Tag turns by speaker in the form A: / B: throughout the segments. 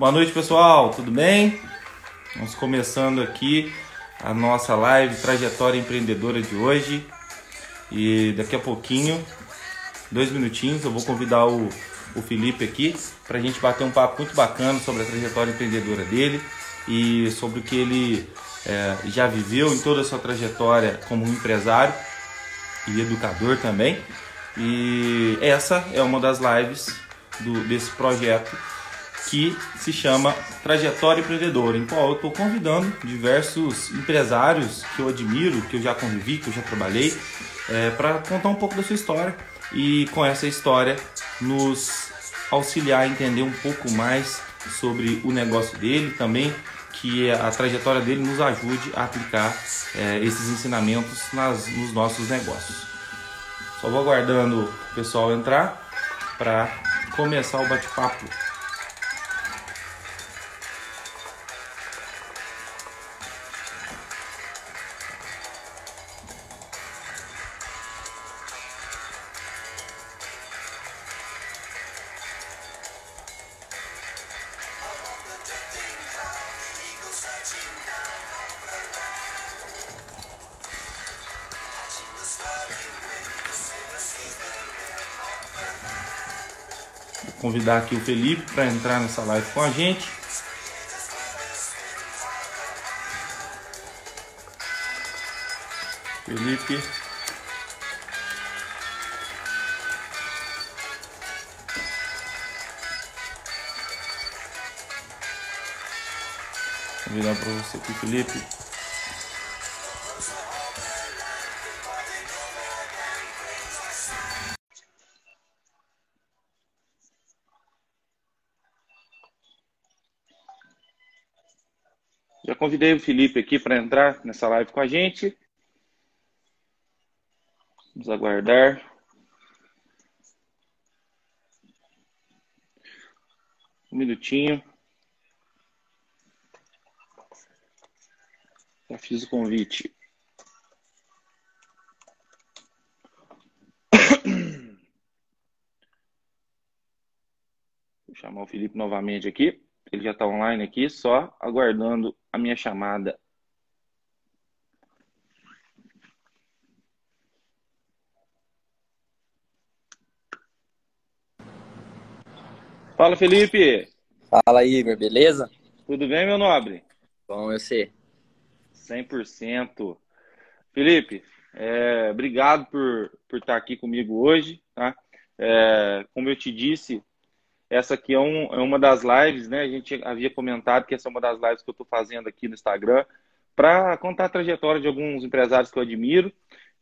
A: Boa noite, pessoal. Tudo bem? Vamos começando aqui a nossa live Trajetória Empreendedora de hoje. E daqui a pouquinho, dois minutinhos, eu vou convidar o, o Felipe aqui para a gente bater um papo muito bacana sobre a trajetória empreendedora dele e sobre o que ele é, já viveu em toda a sua trajetória como empresário e educador também. E essa é uma das lives do, desse projeto que se chama Trajetória Empreendedora, em qual eu estou convidando diversos empresários que eu admiro, que eu já convivi, que eu já trabalhei, é, para contar um pouco da sua história e com essa história nos auxiliar a entender um pouco mais sobre o negócio dele, também que a trajetória dele nos ajude a aplicar é, esses ensinamentos nas, nos nossos negócios. Só vou aguardando o pessoal entrar para começar o bate-papo. Convidar aqui o Felipe para entrar nessa live com a gente. Felipe. Convidar para você aqui, Felipe. Convidei o Felipe aqui para entrar nessa live com a gente. Vamos aguardar. Um minutinho. Já fiz o convite. Vou chamar o Felipe novamente aqui. Ele já está online aqui, só aguardando a minha chamada. Fala, Felipe.
B: Fala, Igor, beleza?
A: Tudo bem, meu nobre?
B: Bom, eu sei.
A: 100%. Felipe, é, obrigado por, por estar aqui comigo hoje. Tá? É, como eu te disse, essa aqui é, um, é, uma das lives, né? A gente havia comentado que essa é uma das lives que eu estou fazendo aqui no Instagram para contar a trajetória de alguns empresários que eu admiro,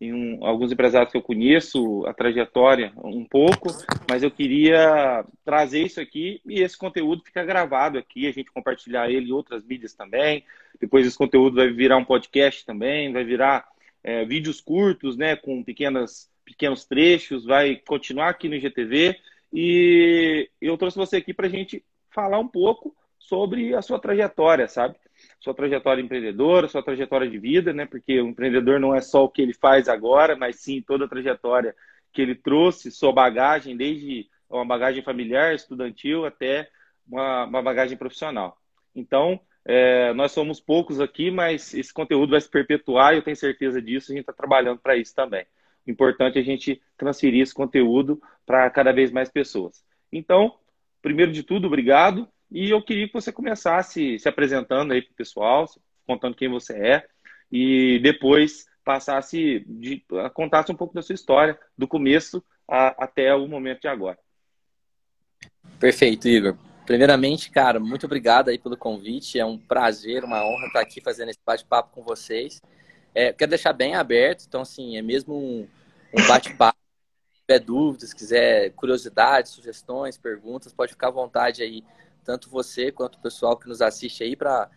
A: e um, alguns empresários que eu conheço, a trajetória um pouco, mas eu queria trazer isso aqui e esse conteúdo fica gravado aqui, a gente compartilhar ele em outras mídias também. Depois esse conteúdo vai virar um podcast também, vai virar é, vídeos curtos, né, com pequenas, pequenos trechos, vai continuar aqui no GTV e eu trouxe você aqui para a gente falar um pouco sobre a sua trajetória, sabe? Sua trajetória empreendedora, sua trajetória de vida, né? Porque o empreendedor não é só o que ele faz agora, mas sim toda a trajetória que ele trouxe, sua bagagem, desde uma bagagem familiar, estudantil, até uma, uma bagagem profissional. Então, é, nós somos poucos aqui, mas esse conteúdo vai se perpetuar e eu tenho certeza disso, a gente está trabalhando para isso também importante a gente transferir esse conteúdo para cada vez mais pessoas. Então, primeiro de tudo, obrigado. E eu queria que você começasse se apresentando aí para o pessoal, contando quem você é, e depois passasse de, contasse um pouco da sua história, do começo a, até o momento de agora.
B: Perfeito, Igor. Primeiramente, cara, muito obrigado aí pelo convite. É um prazer, uma honra estar aqui fazendo esse bate-papo com vocês. É, quero deixar bem aberto, então, assim, é mesmo um, um bate-papo. Se tiver dúvidas, quiser curiosidades, sugestões, perguntas, pode ficar à vontade aí, tanto você quanto o pessoal que nos assiste aí, para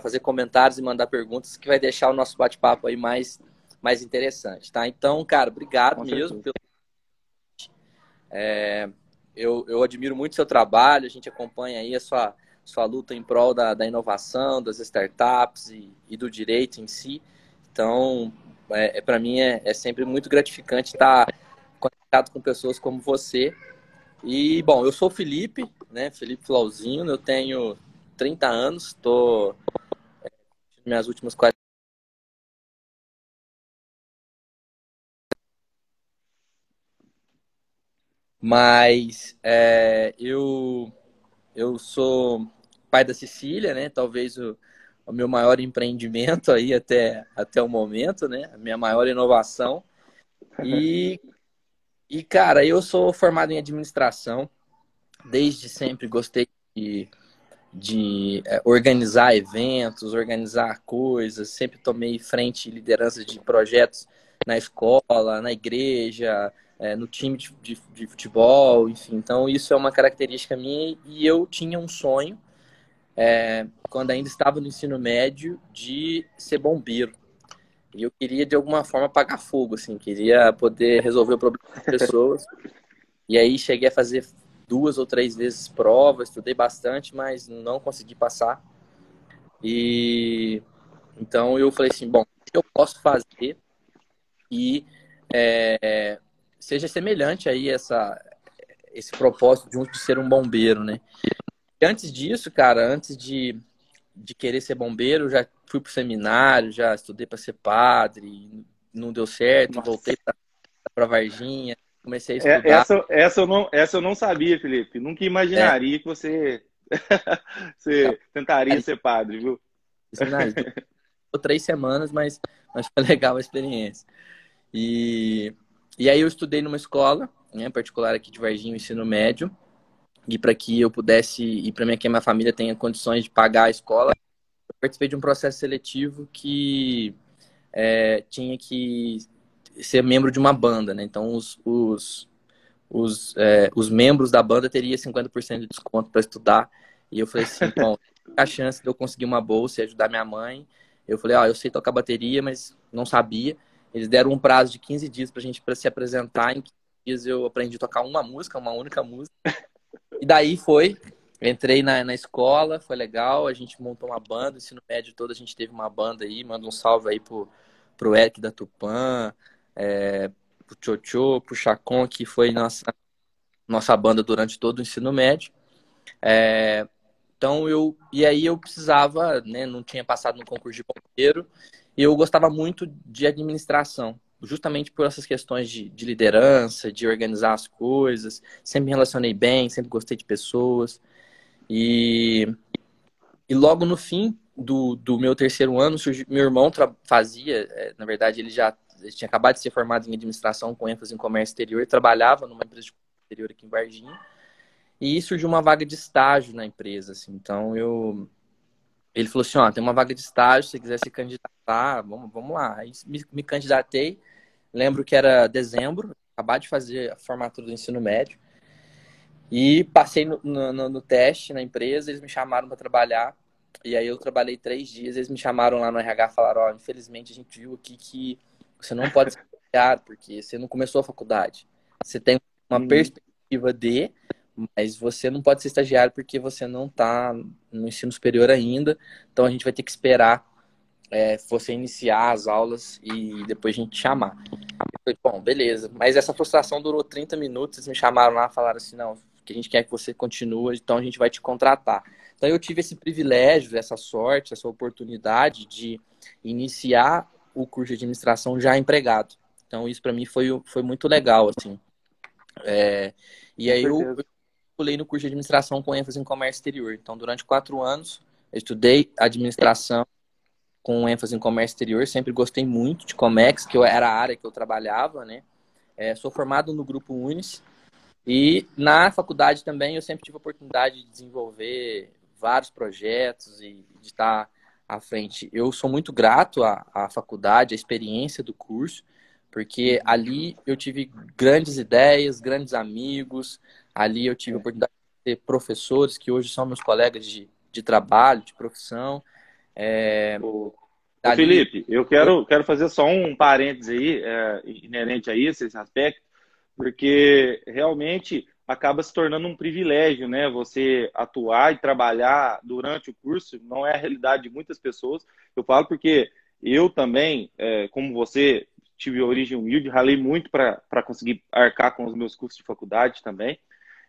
B: fazer comentários e mandar perguntas, que vai deixar o nosso bate-papo aí mais, mais interessante, tá? Então, cara, obrigado Com mesmo pelo. É, eu, eu admiro muito o seu trabalho, a gente acompanha aí a sua, sua luta em prol da, da inovação, das startups e, e do direito em si. Então, é, é para mim é, é, sempre muito gratificante estar conectado com pessoas como você. E, bom, eu sou o Felipe, né? Felipe Flauzinho, eu tenho 30 anos, estou é, minhas últimas quatro Mas é, eu, eu sou pai da Cecília, né? Talvez o, o meu maior empreendimento aí até, até o momento, né? A minha maior inovação. E, e, cara, eu sou formado em administração. Desde sempre gostei de, de é, organizar eventos, organizar coisas. Sempre tomei frente e liderança de projetos na escola, na igreja, é, no time de, de, de, futebol, enfim. Então, isso é uma característica minha e eu tinha um sonho, é, quando ainda estava no ensino médio, de ser bombeiro. E eu queria, de alguma forma, apagar fogo, assim, queria poder resolver o problema das pessoas. E aí cheguei a fazer duas ou três vezes prova, estudei bastante, mas não consegui passar. E então eu falei assim, bom, o que eu posso fazer e é, seja semelhante aí essa esse propósito de, um, de ser um bombeiro, né? Antes disso, cara, antes de, de querer ser bombeiro, já fui pro seminário, já estudei para ser padre, não deu certo, Nossa. voltei para Varginha, comecei a é, estudar.
A: Essa, essa, eu não, essa eu não sabia, Felipe. Nunca imaginaria é. que você, você tentaria ser padre, viu?
B: Seminário. três semanas, mas, mas foi legal a experiência. E e aí eu estudei numa escola, né, particular aqui de Varginha, ensino médio, e para que eu pudesse, e para que a minha família tenha condições de pagar a escola, eu participei de um processo seletivo que é, tinha que ser membro de uma banda, né? Então os, os, os, é, os membros da banda teriam 50% de desconto para estudar. E eu falei assim, bom, a chance de eu conseguir uma bolsa e ajudar minha mãe. Eu falei, ó, oh, eu sei tocar bateria, mas não sabia. Eles deram um prazo de 15 dias pra gente para se apresentar. Em 15 dias eu aprendi a tocar uma música, uma única música. E daí foi. Entrei na, na escola, foi legal. A gente montou uma banda, ensino médio todo, a gente teve uma banda aí. Manda um salve aí pro, pro Eric da Tupã, é, pro Tchotchô, pro Chacon, que foi nossa, nossa banda durante todo o ensino médio. É, então eu. E aí eu precisava, né? Não tinha passado no concurso de bombeiro eu gostava muito de administração, justamente por essas questões de, de, liderança, de organizar as coisas. Sempre me relacionei bem, sempre gostei de pessoas. E, e logo no fim do, do meu terceiro ano, meu irmão fazia, é, na verdade, ele já ele tinha acabado de ser formado em administração com ênfase em comércio exterior, trabalhava numa empresa de comércio exterior aqui em Varginha. E surgiu uma vaga de estágio na empresa, assim. Então eu ele falou assim, ó, tem uma vaga de estágio, se quiser se candidatar, vamos, vamos lá. Aí me, me candidatei, lembro que era dezembro, acabar de fazer a formatura do ensino médio. E passei no, no, no teste na empresa, eles me chamaram para trabalhar. E aí eu trabalhei três dias, eles me chamaram lá no RH e falaram, ó, infelizmente a gente viu aqui que você não pode ser porque você não começou a faculdade. Você tem uma hum. perspectiva de, mas você não pode ser estagiário porque você não está no ensino superior ainda. Então a gente vai ter que esperar é, você iniciar as aulas e depois a gente chamar. Eu falei, bom, beleza. Mas essa frustração durou 30 minutos. Eles me chamaram lá e falaram assim: não, que a gente quer que você continue, então a gente vai te contratar. Então eu tive esse privilégio, essa sorte, essa oportunidade de iniciar o curso de administração já empregado. Então isso para mim foi, foi muito legal, assim. É, e aí eu, pulei no curso de administração com ênfase em comércio exterior. Então, durante quatro anos, eu estudei administração com ênfase em comércio exterior. Sempre gostei muito de Comex, que era a área que eu trabalhava, né? É, sou formado no grupo Unis. E na faculdade também eu sempre tive a oportunidade de desenvolver vários projetos e de estar à frente. Eu sou muito grato à, à faculdade, à experiência do curso, porque ali eu tive grandes ideias, grandes amigos, Ali eu tive a oportunidade de ter professores que hoje são meus colegas de, de trabalho, de profissão. É,
A: Ô, ali... Felipe, eu quero, quero fazer só um parênteses aí, é, inerente a isso, esse aspecto, porque realmente acaba se tornando um privilégio, né? Você atuar e trabalhar durante o curso, não é a realidade de muitas pessoas. Eu falo porque eu também, é, como você, tive origem humilde, ralei muito para conseguir arcar com os meus cursos de faculdade também.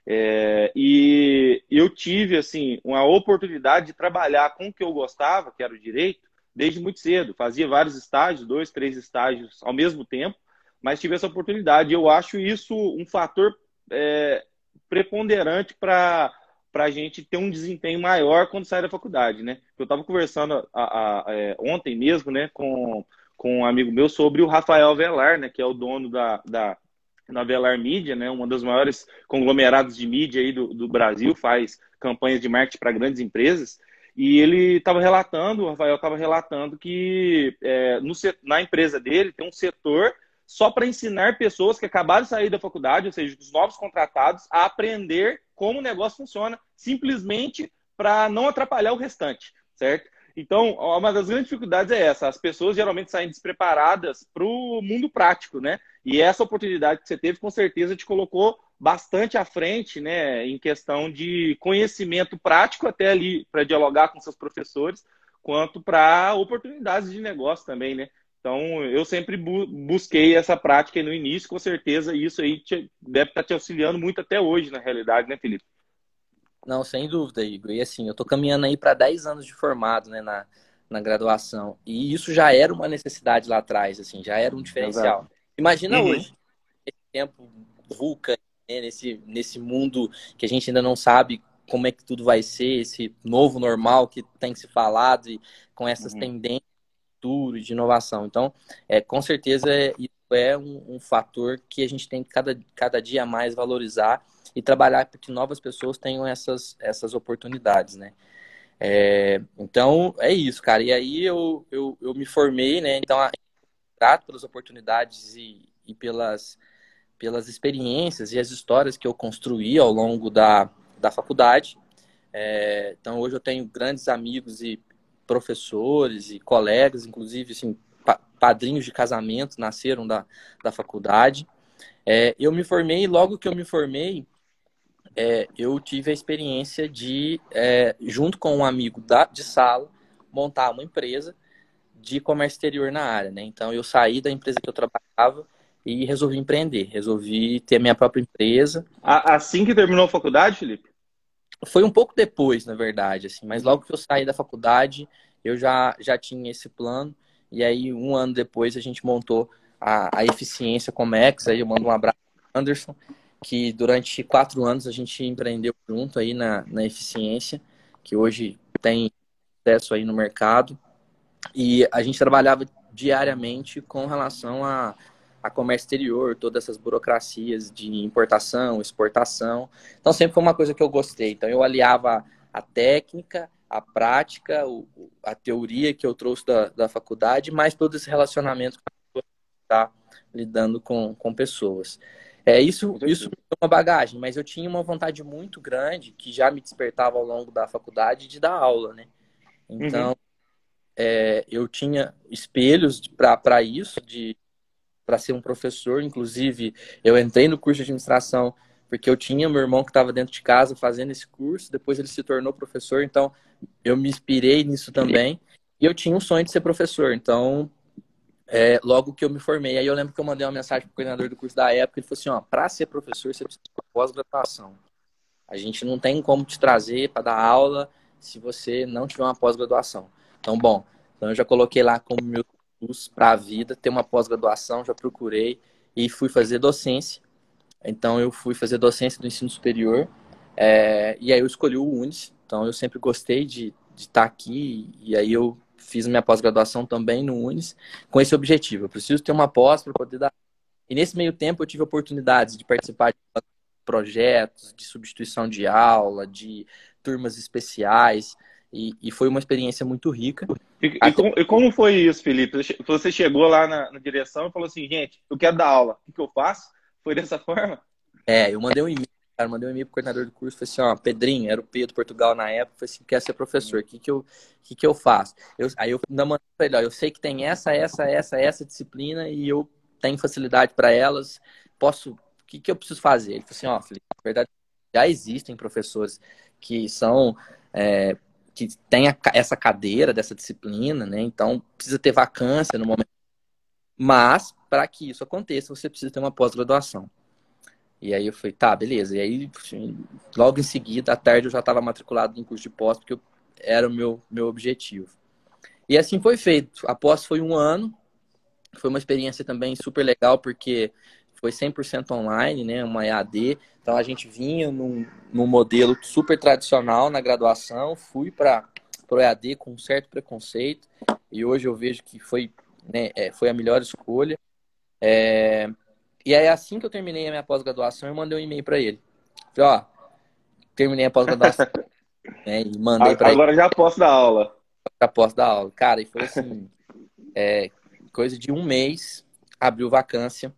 A: É, e eu tive, assim, uma oportunidade de trabalhar com o que eu gostava, que era o direito, desde muito cedo. Fazia vários estágios, dois, três estágios ao mesmo tempo, mas tive essa oportunidade. Eu acho isso um fator é, preponderante para a gente ter um desempenho maior quando sai da faculdade, né? Eu estava conversando a, a, a, é, ontem mesmo, né, com, com um amigo meu sobre o Rafael Velar, né, que é o dono da, da na Velar Mídia, né, uma das maiores conglomerados de mídia aí do, do Brasil, faz campanhas de marketing para grandes empresas. E ele estava relatando, o Rafael estava relatando que é, no, na empresa dele tem um setor só para ensinar pessoas que acabaram de sair da faculdade, ou seja, os novos contratados, a aprender como o negócio funciona, simplesmente para não atrapalhar o restante, certo? Então, uma das grandes dificuldades é essa: as pessoas geralmente saem despreparadas para o mundo prático, né? E essa oportunidade que você teve, com certeza, te colocou bastante à frente, né, em questão de conhecimento prático, até ali para dialogar com seus professores, quanto para oportunidades de negócio também, né? Então, eu sempre bu busquei essa prática no início, com certeza isso aí te, deve estar tá te auxiliando muito até hoje, na realidade, né, Felipe?
B: Não, sem dúvida, Igor. E assim, eu tô caminhando aí para 10 anos de formado, né, na, na graduação. E isso já era uma necessidade lá atrás, assim, já era um diferencial. Exato. Imagina uhum. hoje, esse tempo vulca, né, nesse, nesse mundo que a gente ainda não sabe como é que tudo vai ser, esse novo normal que tem que se falado e com essas uhum. tendências de de inovação. Então, é, com certeza, isso é um, um fator que a gente tem que cada, cada dia mais valorizar e trabalhar para que novas pessoas tenham essas, essas oportunidades, né? É, então, é isso, cara. E aí eu, eu, eu me formei, né? Então, grato pelas oportunidades e, e pelas, pelas experiências e as histórias que eu construí ao longo da, da faculdade. É, então, hoje eu tenho grandes amigos e professores e colegas, inclusive, assim, padrinhos de casamento nasceram da, da faculdade. É, eu me formei, logo que eu me formei, é, eu tive a experiência de, é, junto com um amigo da, de sala, montar uma empresa de comércio exterior na área. Né? Então, eu saí da empresa que eu trabalhava e resolvi empreender. Resolvi ter a minha própria empresa.
A: Assim que terminou a faculdade, Felipe?
B: Foi um pouco depois, na verdade, assim, mas logo que eu saí da faculdade, eu já, já tinha esse plano. E aí, um ano depois, a gente montou a, a Eficiência Comex. Aí eu mando um abraço Anderson que durante quatro anos a gente empreendeu junto aí na, na eficiência, que hoje tem acesso aí no mercado. E a gente trabalhava diariamente com relação a, a comércio exterior, todas essas burocracias de importação, exportação. Então sempre foi uma coisa que eu gostei. Então eu aliava a técnica, a prática, a teoria que eu trouxe da, da faculdade, mais todo esse relacionamento que está lidando com, com pessoas. É, isso, isso é uma bagagem, mas eu tinha uma vontade muito grande que já me despertava ao longo da faculdade de dar aula, né? Então, uhum. é, eu tinha espelhos para isso, de para ser um professor. Inclusive, eu entrei no curso de administração porque eu tinha meu irmão que estava dentro de casa fazendo esse curso, depois ele se tornou professor, então eu me inspirei nisso também. E eu tinha um sonho de ser professor, então é, logo que eu me formei. Aí eu lembro que eu mandei uma mensagem para o coordenador do curso da época. Ele falou assim: ó, para ser professor, você precisa de pós-graduação. A gente não tem como te trazer para dar aula se você não tiver uma pós-graduação. Então, bom, então eu já coloquei lá como meu curso para a vida, ter uma pós-graduação, já procurei e fui fazer docência. Então, eu fui fazer docência do ensino superior. É, e aí eu escolhi o UNES. Então, eu sempre gostei de estar tá aqui. E aí eu fiz minha pós-graduação também no Unis com esse objetivo. Eu preciso ter uma pós para poder dar. E nesse meio tempo eu tive oportunidades de participar de projetos, de substituição de aula, de turmas especiais. E, e foi uma experiência muito rica.
A: E, Até... e, como, e, como, foi isso, Felipe? Você chegou lá na, na direção e falou assim, gente, eu quero dar aula. O que, que eu faço? Foi dessa forma?
B: É, eu mandei um e-mail cara, mandei um e-mail pro coordenador do curso, falei assim, ó, Pedrinho, era o Pedro Portugal na época, falei assim, quer ser professor, o que que eu, que que eu faço? Eu, aí eu ainda mandei pra ele, ó, eu sei que tem essa, essa, essa, essa disciplina e eu tenho facilidade para elas, posso, o que que eu preciso fazer? Ele falou assim, ó, Felipe, na verdade, já existem professores que são, é, que tem a, essa cadeira dessa disciplina, né, então precisa ter vacância no momento, mas para que isso aconteça, você precisa ter uma pós-graduação. E aí eu falei, tá, beleza. E aí, assim, logo em seguida, à tarde, eu já estava matriculado em curso de pós, porque era o meu, meu objetivo. E assim foi feito. A pós foi um ano. Foi uma experiência também super legal, porque foi 100% online, né? Uma EAD. Então a gente vinha num, num modelo super tradicional na graduação, fui para o EAD com um certo preconceito, e hoje eu vejo que foi, né, é, foi a melhor escolha. É, e aí, assim que eu terminei a minha pós-graduação, eu mandei um e-mail para ele. Falei, ó, terminei a pós-graduação. né, e mandei para
A: Agora ele. já posso dar aula.
B: Já posso dar aula. Cara, e foi assim, é, coisa de um mês, abriu vacância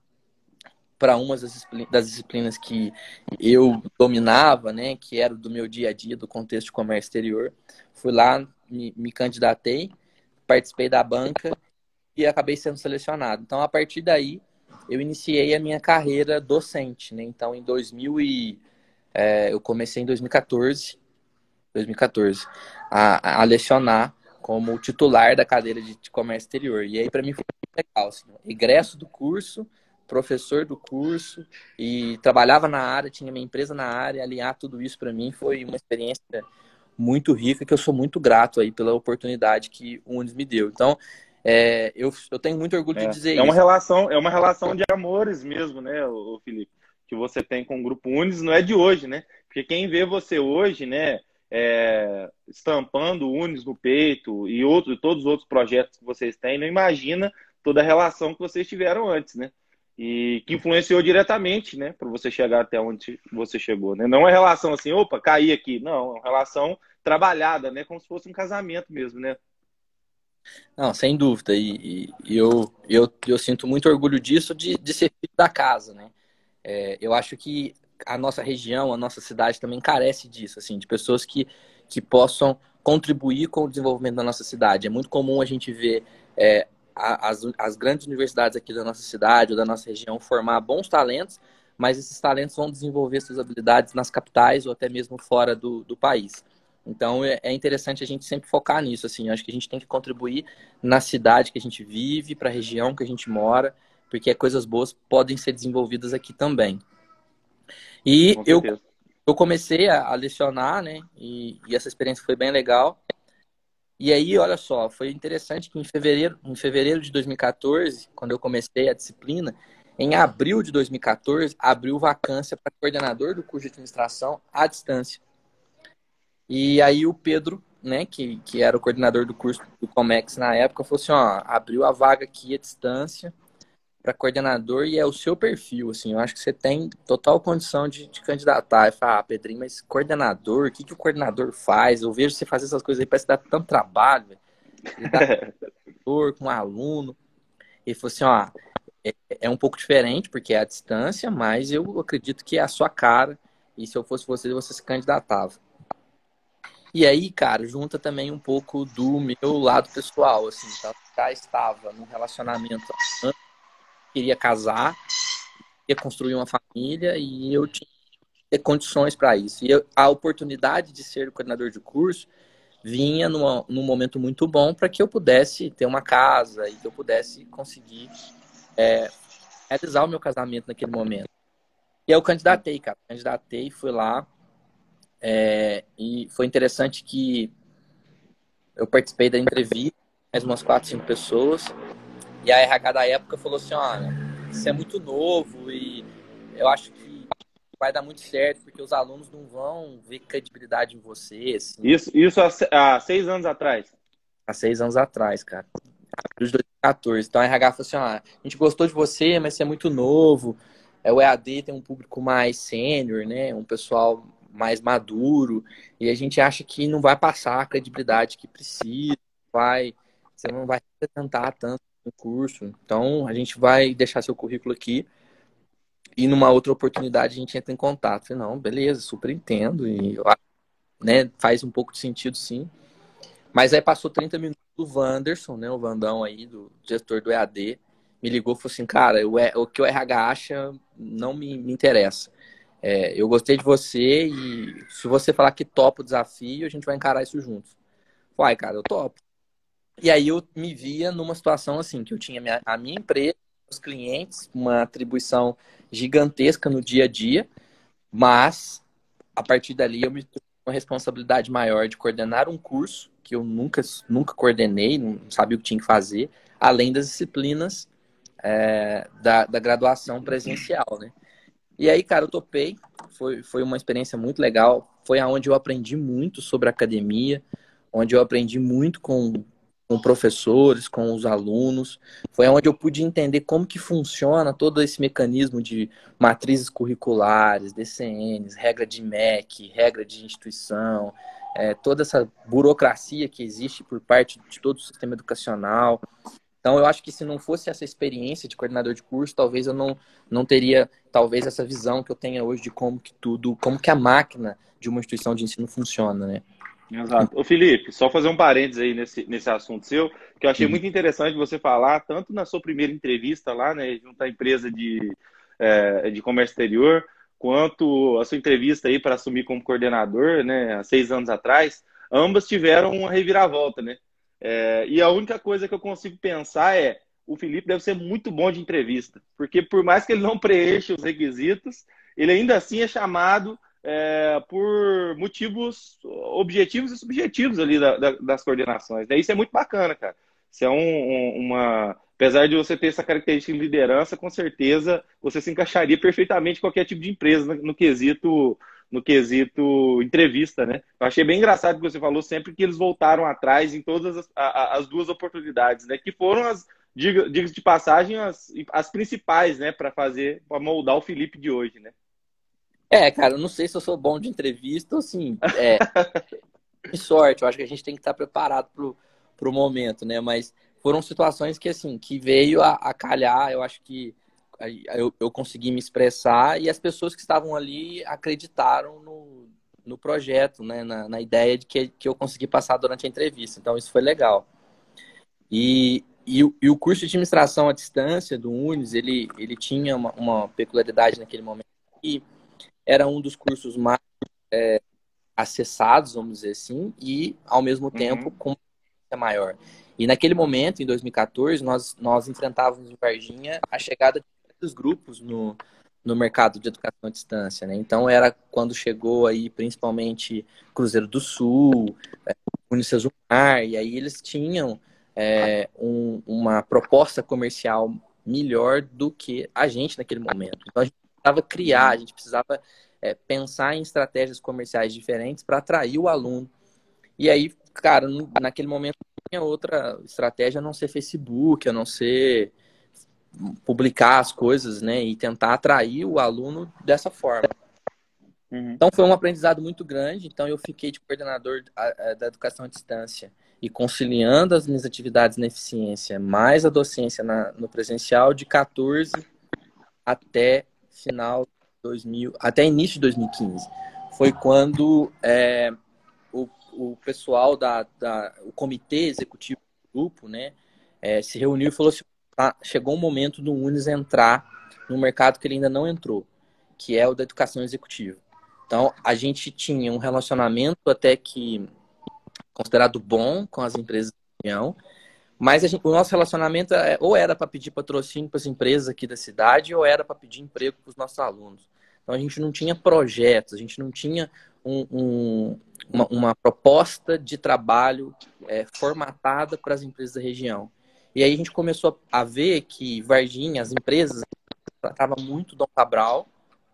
B: para uma das disciplinas que eu dominava, né, que era do meu dia a dia, do contexto de comércio exterior. Fui lá, me, me candidatei, participei da banca e acabei sendo selecionado. Então, a partir daí, eu iniciei a minha carreira docente, né? Então, em 2000 e é, eu comecei em 2014, 2014, a, a lecionar como titular da cadeira de, comércio exterior. E aí, para mim, foi legal. Assim, egresso do curso, professor do curso e trabalhava na área, tinha minha empresa na área, alinhar tudo isso para mim foi uma experiência muito rica que eu sou muito grato aí pela oportunidade que o Unis me deu. Então, é, eu, eu tenho muito orgulho
A: é,
B: de dizer
A: é
B: isso.
A: Uma relação, é uma relação de amores mesmo, né, o Felipe? Que você tem com o Grupo Unis, não é de hoje, né? Porque quem vê você hoje, né, é, estampando o Unis no peito e outros, todos os outros projetos que vocês têm, não imagina toda a relação que vocês tiveram antes, né? E que influenciou diretamente, né, para você chegar até onde você chegou, né? Não é relação assim, opa, caí aqui. Não, é uma relação trabalhada, né? Como se fosse um casamento mesmo, né?
B: Não, sem dúvida. E, e eu, eu, eu sinto muito orgulho disso, de, de ser filho da casa, né? É, eu acho que a nossa região, a nossa cidade também carece disso, assim, de pessoas que, que possam contribuir com o desenvolvimento da nossa cidade. É muito comum a gente ver é, as, as grandes universidades aqui da nossa cidade ou da nossa região formar bons talentos, mas esses talentos vão desenvolver suas habilidades nas capitais ou até mesmo fora do, do país. Então é, é interessante a gente sempre focar nisso. Assim, acho que a gente tem que contribuir na cidade que a gente vive, para a região que a gente mora, porque coisas boas podem ser desenvolvidas aqui também. E eu, eu comecei a, a lecionar, né? E, e, essa experiência foi bem legal. E aí, olha só, foi interessante que em fevereiro, em fevereiro de 2014, quando eu comecei a disciplina, em abril de 2014, abriu vacância para coordenador do curso de administração à distância. E aí o Pedro, né, que, que era o coordenador do curso do Comex na época, falou assim, ó, abriu a vaga aqui à distância para coordenador e é o seu perfil, assim, eu acho que você tem total condição de, de candidatar. Eu falei, ah, Pedrinho, mas coordenador, o que, que o coordenador faz? Eu vejo você fazer essas coisas aí, parece que dá tanto trabalho, velho. Com um aluno. Ele falou assim, ó, é, é, um pouco diferente, porque é a distância, mas eu acredito que é a sua cara, e se eu fosse você, você se candidatava. E aí, cara, junta também um pouco do meu lado pessoal, assim, tá? já estava num relacionamento queria casar, queria construir uma família e eu tinha condições para isso. E eu, a oportunidade de ser coordenador de curso vinha numa, num momento muito bom para que eu pudesse ter uma casa e que eu pudesse conseguir é, realizar o meu casamento naquele momento. E eu candidatei, cara. Candidatei, fui lá, é, e foi interessante que eu participei da entrevista, mais umas quatro, cinco pessoas, e a RH da época falou assim, olha, isso é muito novo e eu acho que vai dar muito certo, porque os alunos não vão ver credibilidade em você. Assim.
A: Isso, isso há, há seis anos atrás?
B: Há seis anos atrás, cara. De 2014. Então a RH falou assim, ah, a gente gostou de você, mas você é muito novo. É, o EAD tem um público mais sênior, né? Um pessoal mais maduro e a gente acha que não vai passar a credibilidade que precisa, vai, você não vai representar tanto no curso. Então, a gente vai deixar seu currículo aqui e numa outra oportunidade a gente entra em contato. Falei, não, beleza, super entendo e né, faz um pouco de sentido sim. Mas aí passou 30 minutos, o Wanderson, né, o Vandão aí, do gestor do EAD, me ligou e falou assim, cara, o, o que o RH acha não me, me interessa. É, eu gostei de você e se você falar que topa o desafio, a gente vai encarar isso juntos. Uai, cara, eu topo. E aí eu me via numa situação assim, que eu tinha minha, a minha empresa, os clientes, uma atribuição gigantesca no dia a dia, mas a partir dali eu me uma responsabilidade maior de coordenar um curso que eu nunca, nunca coordenei, não sabia o que tinha que fazer, além das disciplinas é, da, da graduação presencial, né? E aí, cara, eu topei, foi, foi uma experiência muito legal, foi aonde eu aprendi muito sobre academia, onde eu aprendi muito com, com professores, com os alunos. Foi onde eu pude entender como que funciona todo esse mecanismo de matrizes curriculares, DCNs, regra de MEC, regra de instituição, é, toda essa burocracia que existe por parte de todo o sistema educacional. Então, eu acho que se não fosse essa experiência de coordenador de curso, talvez eu não, não teria, talvez, essa visão que eu tenho hoje de como que tudo, como que a máquina de uma instituição de ensino funciona, né?
A: Exato. Ô Felipe, só fazer um parênteses aí nesse, nesse assunto seu, que eu achei uhum. muito interessante você falar, tanto na sua primeira entrevista lá, né, junto à empresa de, é, de comércio exterior, quanto a sua entrevista aí para assumir como coordenador, né, há seis anos atrás, ambas tiveram uma reviravolta, né? É, e a única coisa que eu consigo pensar é, o Felipe deve ser muito bom de entrevista, porque por mais que ele não preencha os requisitos, ele ainda assim é chamado é, por motivos objetivos e subjetivos ali da, da, das coordenações. Né? Isso é muito bacana, cara. Isso é um, um, uma. Apesar de você ter essa característica de liderança, com certeza você se encaixaria perfeitamente em qualquer tipo de empresa no, no quesito no quesito entrevista, né? Eu achei bem engraçado que você falou sempre que eles voltaram atrás em todas as, as duas oportunidades, né? Que foram as, diga, de passagem, as, as principais, né? Para fazer, para moldar o Felipe de hoje, né?
B: É, cara, eu não sei se eu sou bom de entrevista, assim, é, sorte, eu acho que a gente tem que estar preparado pro, pro momento, né, mas foram situações que, assim, que veio a, a calhar, eu acho que eu, eu consegui me expressar e as pessoas que estavam ali acreditaram no, no projeto, né, na, na ideia de que, que eu consegui passar durante a entrevista, então isso foi legal. E, e, e o curso de administração à distância do Unis, ele, ele tinha uma, uma peculiaridade naquele momento que era um dos cursos mais é, acessados, vamos dizer assim, e ao mesmo uhum. tempo com uma maior. E naquele momento, em 2014, nós, nós enfrentávamos em Varginha a chegada de muitos grupos no, no mercado de educação à distância, né? Então era quando chegou aí principalmente Cruzeiro do Sul, é, Unicesumar, e aí eles tinham é, um, uma proposta comercial melhor do que a gente naquele momento. Então a gente precisava criar, a gente precisava é, pensar em estratégias comerciais diferentes para atrair o aluno. E aí, cara, naquele momento não tinha outra estratégia a não ser Facebook, a não ser publicar as coisas, né? E tentar atrair o aluno dessa forma. Uhum. Então foi um aprendizado muito grande. Então eu fiquei de coordenador da educação à distância e conciliando as minhas atividades na eficiência mais a docência na, no presencial de 14 até final 2000, até início de 2015. Foi quando é, o, o pessoal da, da o comitê executivo do grupo, né, é, se reuniu e falou assim, tá, chegou o um momento do Unis entrar no mercado que ele ainda não entrou, que é o da educação executiva. Então, a gente tinha um relacionamento até que considerado bom com as empresas da região, mas gente, o nosso relacionamento é, ou era para pedir patrocínio para as empresas aqui da cidade, ou era para pedir emprego para os nossos alunos. Então a gente não tinha projetos, a gente não tinha um, um, uma, uma, proposta de trabalho é, formatada para as empresas da região. E aí a gente começou a ver que Varginha, as empresas, tratava muito Dom Cabral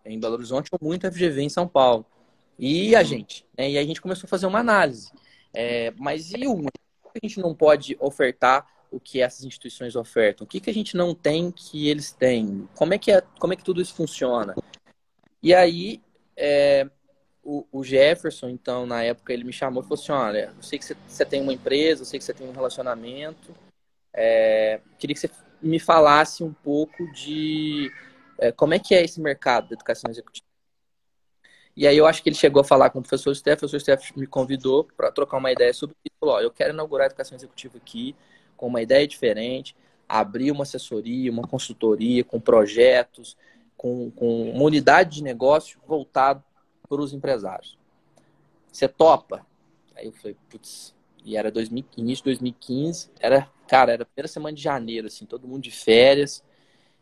B: em Belo Horizonte ou muito FGV em São Paulo. E a gente, né? E aí a gente começou a fazer uma análise. É, mas e o a gente não pode ofertar o que essas instituições ofertam? O que, que a gente não tem que eles têm? Como é que, é, como é que tudo isso funciona? E aí, é, o, o, Jefferson, então, na época, ele me chamou e falou assim, olha, eu sei que você tem uma empresa, eu sei que você tem um relacionamento, é, queria que você me falasse um pouco de é, como é que é esse mercado da educação executiva. E aí eu acho que ele chegou a falar com o professor Steph, o professor Steph me convidou para trocar uma ideia sobre isso. Falou, ó, eu quero inaugurar a educação executiva aqui com uma ideia diferente, abrir uma assessoria, uma consultoria com projetos, com, com uma unidade de negócio voltado para os empresários. Você topa? Aí eu falei, putz, e era 2000, início de 2015, era, cara, era a primeira semana de janeiro, assim, todo mundo de férias.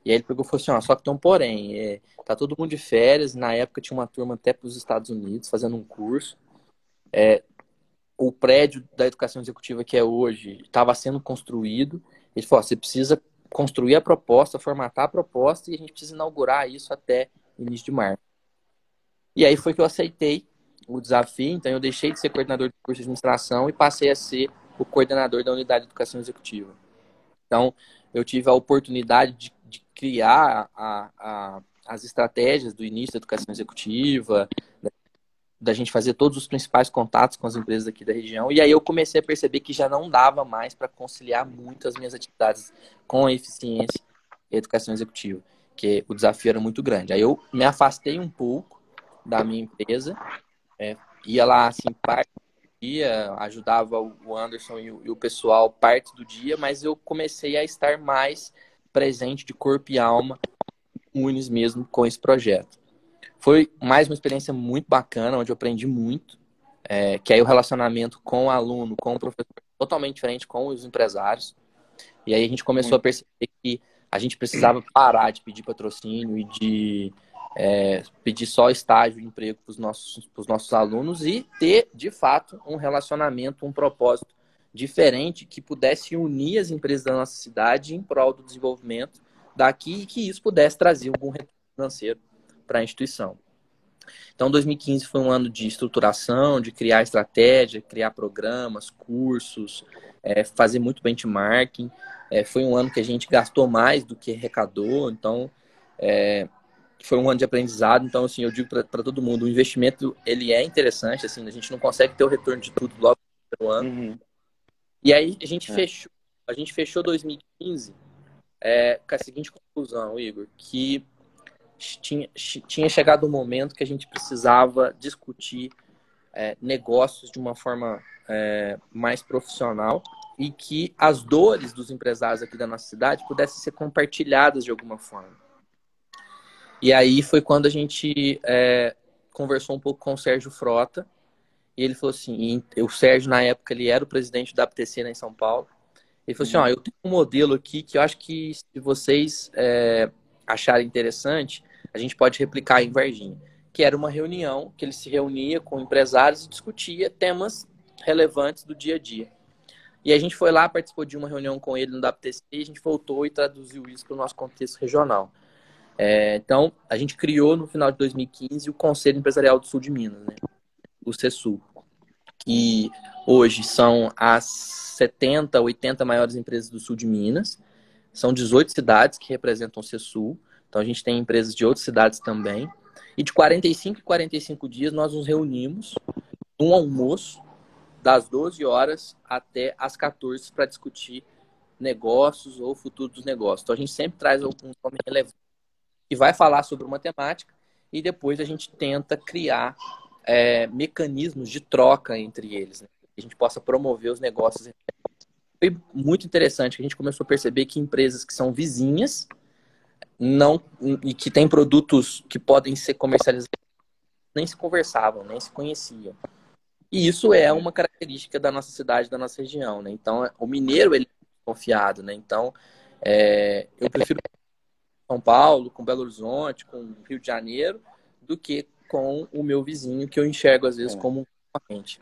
B: E aí ele pegou e falou assim, ó, só que tem um porém, é, tá todo mundo de férias, na época tinha uma turma até para os Estados Unidos fazendo um curso. É, o prédio da educação executiva que é hoje estava sendo construído. Ele falou, ó, você precisa construir a proposta, formatar a proposta e a gente precisa inaugurar isso até início de março. E aí foi que eu aceitei o desafio, então eu deixei de ser coordenador de curso de administração e passei a ser o coordenador da unidade de educação executiva. Então, eu tive a oportunidade de, de criar a, a, as estratégias do início da educação executiva, né, da gente fazer todos os principais contatos com as empresas aqui da região. E aí eu comecei a perceber que já não dava mais para conciliar muito as minhas atividades com a eficiência e a educação executiva, que o desafio era muito grande. Aí eu me afastei um pouco da minha empresa, é, ia lá assim parte dia, ajudava o Anderson e o, pessoal parte do dia, mas eu comecei a estar mais presente de corpo e alma, Unis mesmo, com esse projeto. Foi mais uma experiência muito bacana, onde eu aprendi muito, é, que aí o relacionamento com o aluno, com o professor, totalmente diferente com os empresários. E aí a gente começou a perceber que a gente precisava parar de pedir patrocínio e de é, pedir só estágio de emprego para os nossos, nossos alunos e ter, de fato, um relacionamento, um propósito diferente que pudesse unir as empresas da nossa cidade em prol do desenvolvimento daqui e que isso pudesse trazer algum retorno financeiro para a instituição. Então, 2015 foi um ano de estruturação, de criar estratégia, criar programas, cursos, é, fazer muito benchmarking. É, foi um ano que a gente gastou mais do que arrecadou, então é, foi um ano de aprendizado. Então, assim, eu digo para todo mundo, o investimento ele é interessante, assim, a gente não consegue ter o retorno de tudo logo no ano. Uhum. E aí a gente é. fechou, a gente fechou 2015 é, com a seguinte conclusão, Igor, que tinha, tinha chegado o um momento que a gente precisava discutir é, negócios de uma forma é, mais profissional e que as dores dos empresários aqui da nossa cidade pudessem ser compartilhadas de alguma forma. E aí foi quando a gente é, conversou um pouco com o Sérgio Frota. E ele falou assim: o Sérgio, na época, ele era o presidente da APTC né, em São Paulo. Ele falou assim: ó, eu tenho um modelo aqui que eu acho que se vocês é, acharem interessante, a gente pode replicar em Varginha. Que era uma reunião que ele se reunia com empresários e discutia temas relevantes do dia a dia. E a gente foi lá, participou de uma reunião com ele no WTC e a gente voltou e traduziu isso para o nosso contexto regional. É, então, a gente criou no final de 2015 o Conselho Empresarial do Sul de Minas, né? o CESUL, que hoje são as 70, 80 maiores empresas do sul de Minas. São 18 cidades que representam o CESUL. Então, a gente tem empresas de outras cidades também. E de 45 em 45 dias, nós nos reunimos num almoço, das 12 horas até as 14 para discutir negócios ou futuro dos negócios. Então, a gente sempre traz algum nome relevante que vai falar sobre uma temática e depois a gente tenta criar é, mecanismos de troca entre eles, né? que a gente possa promover os negócios. Foi muito interessante a gente começou a perceber que empresas que são vizinhas não e que têm produtos que podem ser comercializados nem se conversavam, nem se conheciam. E isso é uma característica da nossa cidade, da nossa região, né? Então, o mineiro ele é confiado, né? Então, é, eu prefiro são Paulo, com Belo Horizonte, com Rio de Janeiro, do que com o meu vizinho, que eu enxergo às vezes é. como um concorrente.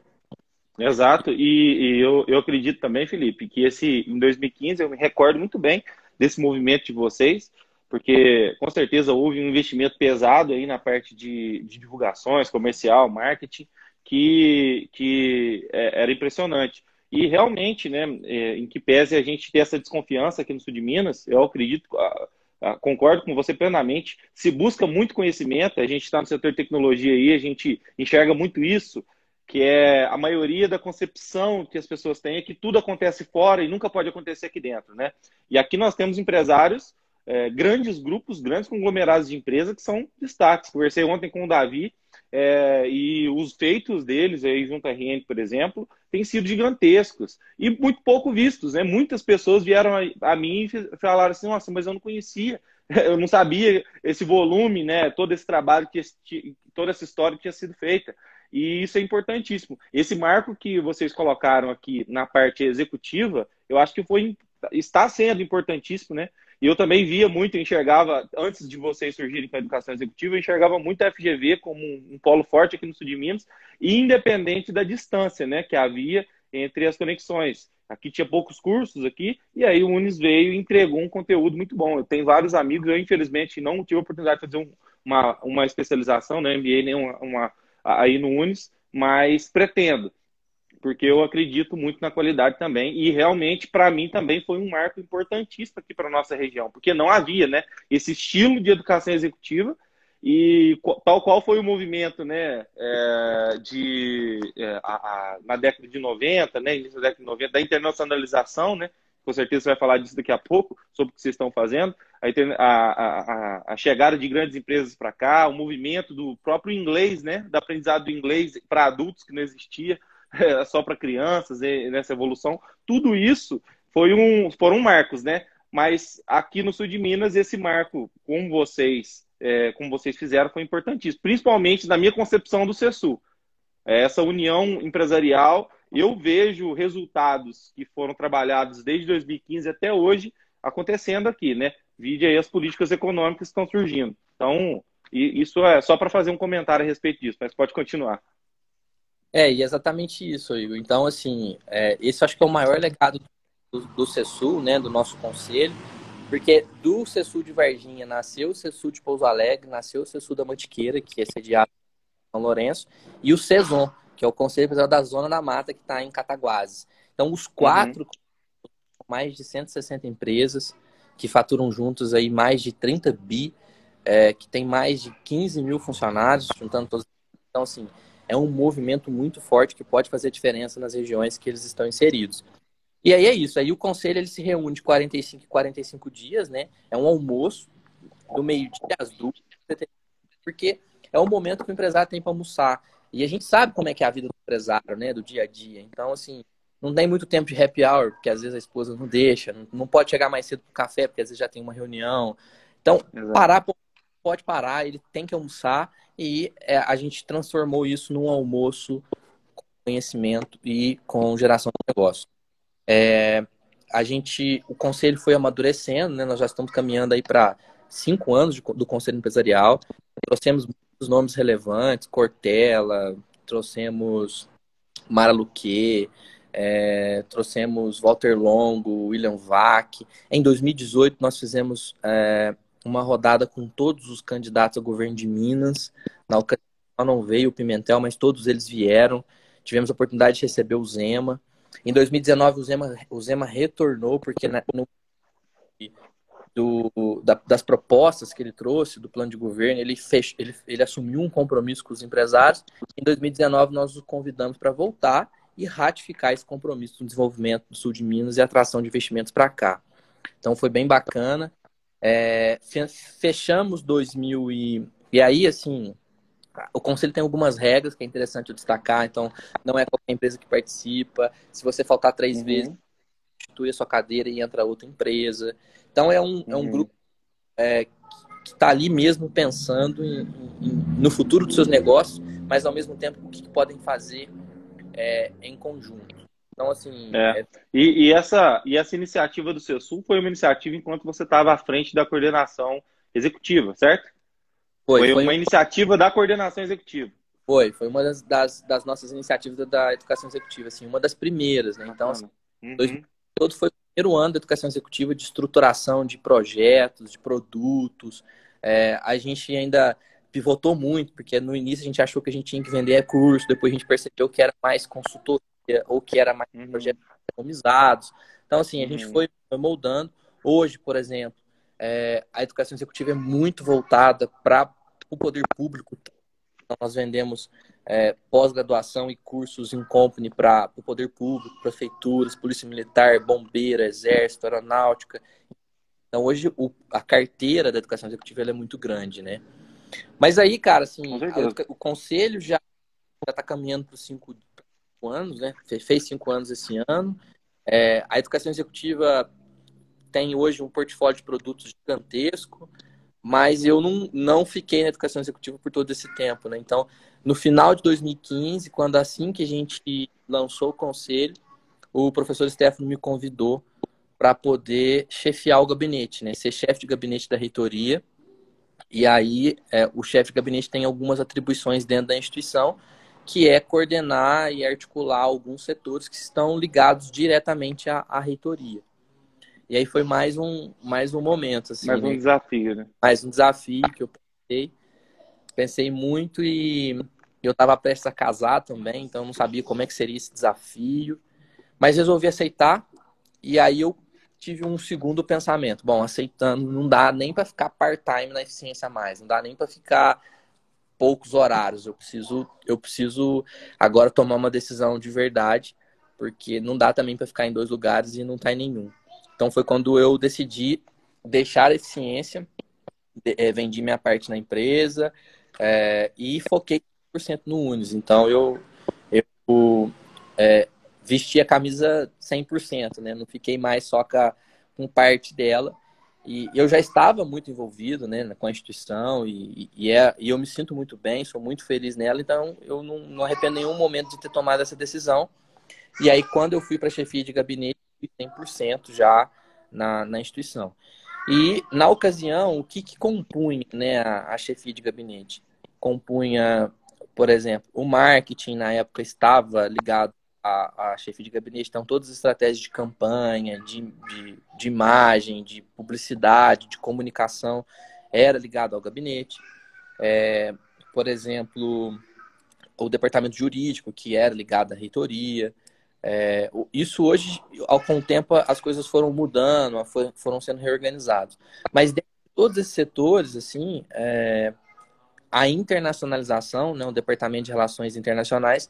A: Exato, e, e, eu, eu acredito também, Felipe, que esse em 2015 eu me recordo muito bem desse movimento de vocês, porque com certeza houve um investimento pesado aí na parte de, de divulgações, comercial, marketing, que, que é, era impressionante. E realmente, né, é, em que pese a gente ter essa desconfiança aqui no sul de Minas, eu acredito, ah, concordo com você plenamente. Se busca muito conhecimento, a gente está no setor de tecnologia aí, a gente enxerga muito isso, que é a maioria da concepção que as pessoas têm é que tudo acontece fora e nunca pode acontecer aqui dentro, né? E aqui nós temos empresários, é, grandes grupos, grandes conglomerados de empresas que são destaques. Conversei ontem com o Davi é, e os feitos deles, aí, junto à RN, por exemplo, têm sido gigantescos e muito pouco vistos. Né? Muitas pessoas vieram a, a mim e falaram assim: nossa, mas eu não conhecia, eu não sabia esse volume, né? todo esse trabalho, que toda essa história que tinha sido feita. E isso é importantíssimo. Esse marco que vocês colocaram aqui na parte executiva, eu acho que foi está sendo importantíssimo, né? E eu também via muito, enxergava, antes de vocês surgirem com a educação executiva, eu enxergava muito a FGV como um, um polo forte aqui no sul de Minas, independente da distância né, que havia entre as conexões. Aqui tinha poucos cursos aqui, e aí o Unis veio e entregou um conteúdo muito bom. Eu tenho vários amigos, eu infelizmente não tive a oportunidade de fazer um, uma, uma especialização, né, MBA, nem uma, uma, aí no Unis, mas pretendo porque eu acredito muito na qualidade também. E realmente para mim também foi um marco importantíssimo aqui para nossa região, porque não havia, né, esse estilo de educação executiva e tal qual foi o movimento, né, é, de é, a, a, na década de 90, né, início da década de 90, da internacionalização, né, com certeza você vai falar disso daqui a pouco, sobre o que vocês estão fazendo, a, a, a chegada de grandes empresas para cá, o movimento do próprio inglês, né, do aprendizado do inglês para adultos que não existia, só para crianças, nessa evolução, tudo isso foi um, foram marcos, né? Mas aqui no sul de Minas, esse marco, como vocês, é, como vocês fizeram, foi importantíssimo, principalmente na minha concepção do CESU. É, essa união empresarial, eu vejo resultados que foram trabalhados desde 2015 até hoje acontecendo aqui, né? Vide aí as políticas econômicas que estão surgindo. Então, isso é só para fazer um comentário a respeito disso, mas pode continuar.
B: É, e exatamente isso, Igor. Então, assim, é, esse acho que é o maior legado do, do CESU, né, do nosso conselho, porque do CESU de Varginha nasceu o CESU de Pouso Alegre, nasceu o CESU da Mantiqueira, que é sediado em São Lourenço, e o CESON, que é o Conselho Empresarial da Zona da Mata, que está em Cataguases. Então, os quatro, uhum. mais de 160 empresas, que faturam juntos aí mais de 30 bi, é, que tem mais de 15 mil funcionários, juntando todos. Então, assim, é um movimento muito forte que pode fazer diferença nas regiões que eles estão inseridos. E aí é isso, aí o conselho ele se reúne de 45 em 45 dias, né? É um almoço do meio-dia às duas, porque é o momento que o empresário tem para almoçar. E a gente sabe como é que é a vida do empresário, né? Do dia a dia. Então, assim, não tem muito tempo de happy hour, porque às vezes a esposa não deixa, não pode chegar mais cedo pro café, porque às vezes já tem uma reunião. Então, Exato. parar pode parar, ele tem que almoçar e é, a gente transformou isso num almoço com conhecimento e com geração de negócio. É, a gente, o conselho foi amadurecendo, né? Nós já estamos caminhando aí para cinco anos de, do conselho empresarial. Trouxemos muitos nomes relevantes, Cortella, trouxemos Mara Luque, é, trouxemos Walter Longo, William Vac. Em 2018 nós fizemos é, uma rodada com todos os candidatos ao governo de Minas. Na ocasião não veio o Pimentel, mas todos eles vieram. Tivemos a oportunidade de receber o Zema. Em 2019, o Zema, o Zema retornou, porque na, no, do, da, das propostas que ele trouxe do plano de governo, ele, fech, ele, ele assumiu um compromisso com os empresários. Em 2019, nós o convidamos para voltar e ratificar esse compromisso no desenvolvimento do sul de Minas e atração de investimentos para cá. Então foi bem bacana. É, fechamos 2000 e, e aí, assim, o conselho tem algumas regras que é interessante eu destacar, então não é qualquer empresa que participa. Se você faltar três uhum. vezes, substitui a sua cadeira e entra outra empresa. Então é um, uhum. é um uhum. grupo é, que está ali mesmo pensando em, em, no futuro dos seus negócios, mas ao mesmo tempo o que, que podem fazer é, em conjunto. Então, assim.
A: É. É... E, e, essa, e essa iniciativa do sul foi uma iniciativa enquanto você estava à frente da coordenação executiva, certo? Foi, foi, foi uma iniciativa da coordenação executiva.
B: Foi, foi uma das, das, das, nossas iniciativas da educação executiva, assim, uma das primeiras, né? Então, assim, uhum. dois, todo foi o primeiro ano da educação executiva de estruturação de projetos, de produtos. É, a gente ainda pivotou muito, porque no início a gente achou que a gente tinha que vender curso, depois a gente percebeu que era mais consultoria ou que era mais uhum. projetos customizados. Então, assim, a gente uhum. foi, moldando. Hoje, por exemplo, é, a educação executiva é muito voltada para o poder público. Então, nós vendemos é, pós-graduação e cursos em company para o poder público, prefeituras, polícia militar, bombeiro, exército, aeronáutica. Então, hoje, o, a carteira da educação executiva é muito grande, né? Mas aí, cara, assim, a, o conselho já está caminhando para os cinco anos, né? Fez cinco anos esse ano. É, a educação executiva tem hoje um portfólio de produtos gigantesco, mas eu não, não fiquei na educação executiva por todo esse tempo, né? Então, no final de 2015, quando assim que a gente lançou o conselho, o professor Stefano me convidou para poder chefiar o gabinete, né? Ser chefe de gabinete da reitoria. E aí é, o chefe de gabinete tem algumas atribuições dentro da instituição, que é coordenar e articular alguns setores que estão ligados diretamente à, à reitoria. E aí foi mais um, mais um momento. Assim,
A: mais um
B: né?
A: desafio, né?
B: Mais um desafio que eu pensei. Pensei muito e eu estava prestes a casar também, então não sabia como é que seria esse desafio. Mas resolvi aceitar. E aí eu tive um segundo pensamento. Bom, aceitando, não dá nem para ficar part-time na eficiência mais, não dá nem para ficar poucos horários. Eu preciso, eu preciso agora tomar uma decisão de verdade, porque não dá também para ficar em dois lugares e não tá em nenhum. Então foi quando eu decidi deixar a eficiência, é, vendi minha parte na empresa é, e foquei 100% no Unis. Então eu, eu é, vesti a camisa 100%, né? Não fiquei mais só com parte dela. E eu já estava muito envolvido né, com a instituição e, e, é, e eu me sinto muito bem, sou muito feliz nela, então eu não, não arrependo nenhum momento de ter tomado essa decisão. E aí, quando eu fui para a chefia de gabinete, 100% já na, na instituição. E, na ocasião, o que, que compunha né, a, a chefia de gabinete? Compunha, por exemplo, o marketing, na época, estava ligado à, à chefia de gabinete, então todas as estratégias de campanha, de, de, de imagem, de publicidade, de comunicação, era ligado ao gabinete. É, por exemplo, o departamento jurídico, que era ligado à reitoria. É, isso hoje, ao com o tempo, as coisas foram mudando, foram sendo reorganizadas. Mas dentro de todos esses setores, assim, é, a internacionalização, né, o Departamento de Relações Internacionais,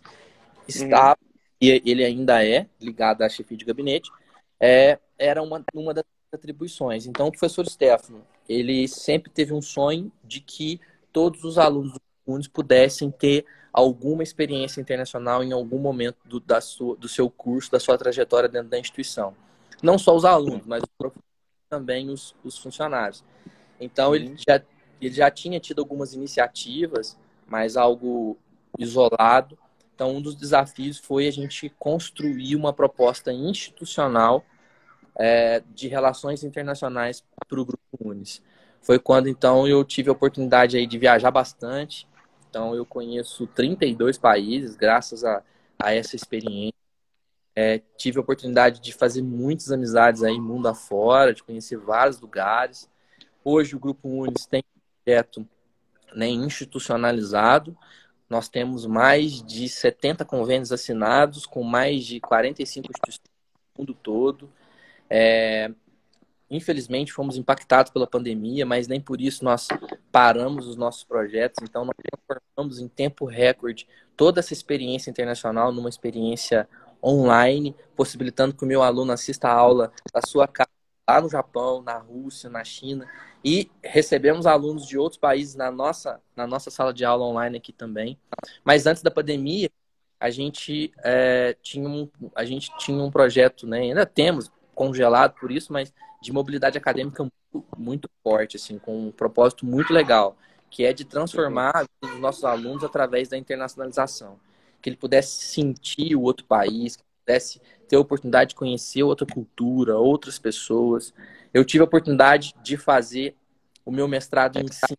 B: está, uhum. E ele ainda é ligado à chefia de gabinete, é, era uma, uma das atribuições. Então, o professor Stefano, ele sempre teve um sonho de que todos os alunos do pudessem ter alguma experiência internacional em algum momento do, da sua, do seu curso, da sua trajetória dentro da instituição. Não só os alunos, mas também os, os funcionários. Então, ele já, ele já tinha tido algumas iniciativas, mas algo isolado. Então, um dos desafios foi a gente construir uma proposta institucional é, de relações internacionais para o Grupo Unis. Foi quando, então, eu tive a oportunidade aí de viajar bastante, então, eu conheço 32 países graças a, a essa experiência. É, tive a oportunidade de fazer muitas amizades aí mundo afora, de conhecer vários lugares. Hoje, o Grupo Unis tem um projeto né, institucionalizado. Nós temos mais de 70 convênios assinados com mais de 45 instituições no mundo todo. É, Infelizmente, fomos impactados pela pandemia, mas nem por isso nós paramos os nossos projetos. Então, nós transformamos em tempo recorde toda essa experiência internacional numa experiência online, possibilitando que o meu aluno assista a aula da sua casa lá no Japão, na Rússia, na China. E recebemos alunos de outros países na nossa, na nossa sala de aula online aqui também. Mas antes da pandemia, a gente, é, tinha, um, a gente tinha um projeto, né? ainda temos congelado por isso, mas de mobilidade acadêmica muito, muito forte, assim, com um propósito muito legal, que é de transformar os nossos alunos através da internacionalização. Que ele pudesse sentir o outro país, que pudesse ter a oportunidade de conhecer outra cultura, outras pessoas. Eu tive a oportunidade de fazer o meu mestrado em ensino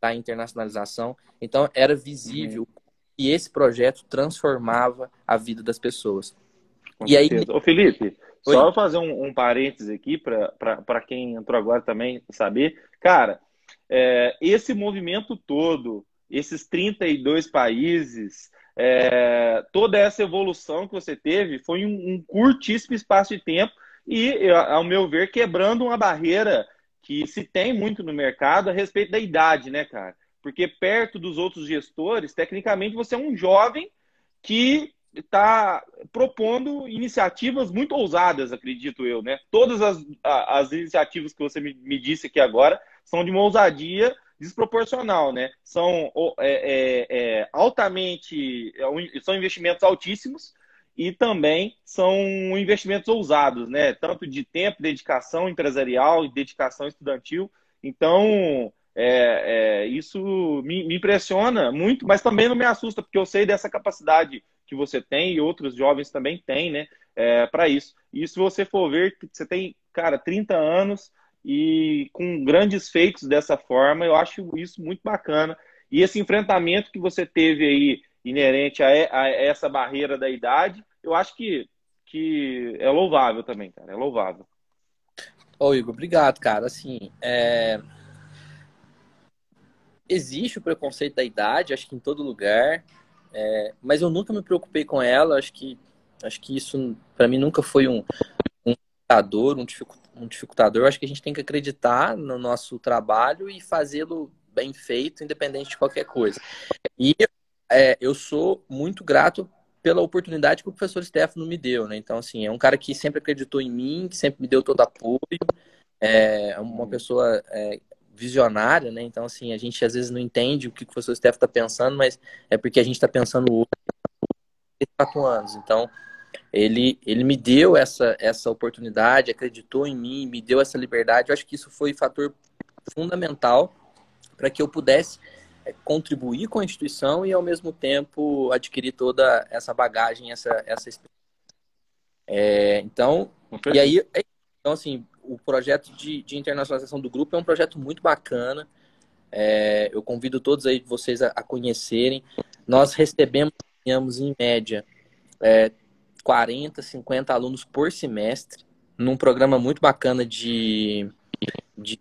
B: da internacionalização, então era visível uhum. que esse projeto transformava a vida das pessoas.
A: Com e certeza. aí, Ô, Felipe, Oi? Só fazer um, um parênteses aqui para quem entrou agora também saber. Cara, é, esse movimento todo, esses 32 países, é, toda essa evolução que você teve foi um, um curtíssimo espaço de tempo e, ao meu ver, quebrando uma barreira que se tem muito no mercado a respeito da idade, né, cara? Porque perto dos outros gestores, tecnicamente você é um jovem que está propondo iniciativas muito ousadas, acredito eu, né? Todas as, as iniciativas que você me, me disse aqui agora são de uma ousadia desproporcional, né? São é, é, é, altamente, é, são investimentos altíssimos e também são investimentos ousados, né? Tanto de tempo, dedicação empresarial e dedicação estudantil. Então, é, é, isso me, me, impressiona muito, mas também não me assusta, porque eu sei dessa capacidade que você tem e outros jovens também têm, né? É, para isso. E se você for ver, você tem, cara, 30 anos e com grandes feitos dessa forma, eu acho isso muito bacana. E esse enfrentamento que você teve aí, inerente a, a essa barreira da idade, eu acho que, que é louvável também, cara, é louvável.
B: Ô, Igor, obrigado, cara. Assim, é... existe o preconceito da idade, acho que em todo lugar, é... mas eu nunca me preocupei com ela. Acho que, acho que isso, para mim, nunca foi um, um dificultador, um, um dificultador. Acho que a gente tem que acreditar no nosso trabalho e fazê-lo bem feito, independente de qualquer coisa. E é, eu sou muito grato pela oportunidade que o professor Stefano me deu, né? Então, assim, é um cara que sempre acreditou em mim, que sempre me deu todo apoio, é uma pessoa é, visionária, né? Então, assim, a gente às vezes não entende o que o professor Stefano está pensando, mas é porque a gente está pensando hoje, quatro anos. Então, ele, ele me deu essa, essa oportunidade, acreditou em mim, me deu essa liberdade. Eu acho que isso foi fator fundamental para que eu pudesse é, contribuir com a instituição e, ao mesmo tempo, adquirir toda essa bagagem, essa, essa é, Então, e aí, é, então, assim, o projeto de, de, internacionalização do grupo é um projeto muito bacana. É, eu convido todos aí vocês a, a conhecerem. Nós recebemos, em média, é, 40, 50 alunos por semestre, num programa muito bacana de, de,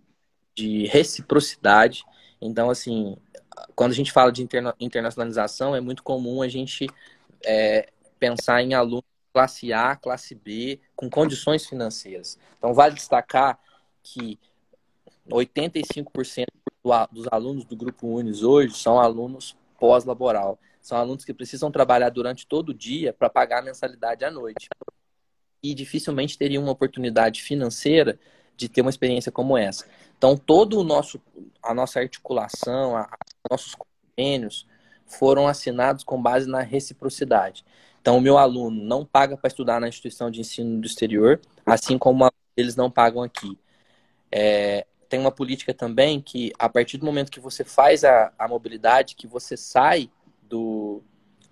B: de reciprocidade. Então, assim, quando a gente fala de interna internacionalização, é muito comum a gente é, pensar em alunos classe A, classe B, com condições financeiras. Então, vale destacar que 85% dos alunos do Grupo Unis hoje são alunos pós-laboral. São alunos que precisam trabalhar durante todo o dia para pagar a mensalidade à noite. E dificilmente teriam uma oportunidade financeira de ter uma experiência como essa. Então, todo o nosso, a nossa articulação, a, nossos convênios foram assinados com base na reciprocidade. Então, o meu aluno não paga para estudar na instituição de ensino do exterior, assim como eles não pagam aqui. É, tem uma política também que, a partir do momento que você faz a, a mobilidade, que você sai do,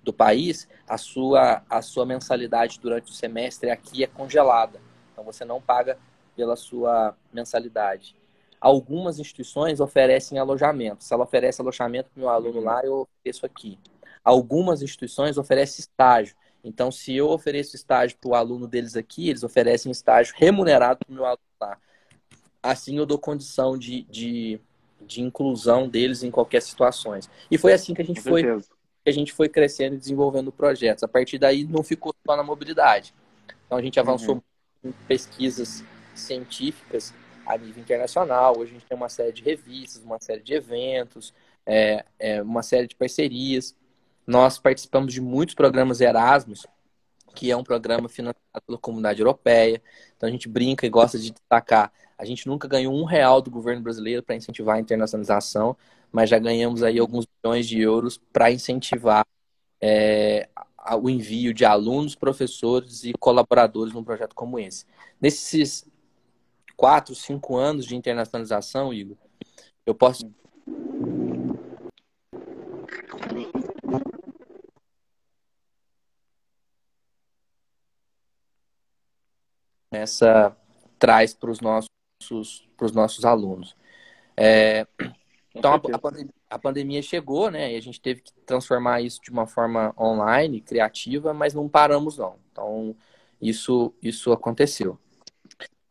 B: do país, a sua, a sua mensalidade durante o semestre aqui é congelada. Então, você não paga pela sua mensalidade. Algumas instituições oferecem alojamento. Se ela oferece alojamento para o meu aluno lá, eu ofereço aqui. Algumas instituições oferecem estágio. Então, se eu ofereço estágio para o aluno deles aqui, eles oferecem estágio remunerado para o meu aluno lá. Assim, eu dou condição de, de, de inclusão deles em qualquer situação. E foi assim que a gente foi que a gente foi crescendo e desenvolvendo projetos. A partir daí, não ficou só na mobilidade. Então, a gente avançou uhum. em pesquisas científicas a nível internacional. Hoje a gente tem uma série de revistas, uma série de eventos, é, é, uma série de parcerias. Nós participamos de muitos programas Erasmus, que é um programa financiado pela comunidade europeia. Então a gente brinca e gosta de destacar. A gente nunca ganhou um real do governo brasileiro para incentivar a internacionalização, mas já ganhamos aí alguns bilhões de euros para incentivar é, o envio de alunos, professores e colaboradores num projeto como esse. Nesses quatro, cinco anos de internacionalização, Igor, eu posso. Essa traz para os nossos, nossos alunos. É, então, a, a, pandemia, a, pandemia chegou, né? E a gente teve que transformar isso de uma forma online, criativa, mas não paramos, não. Então, isso, isso aconteceu.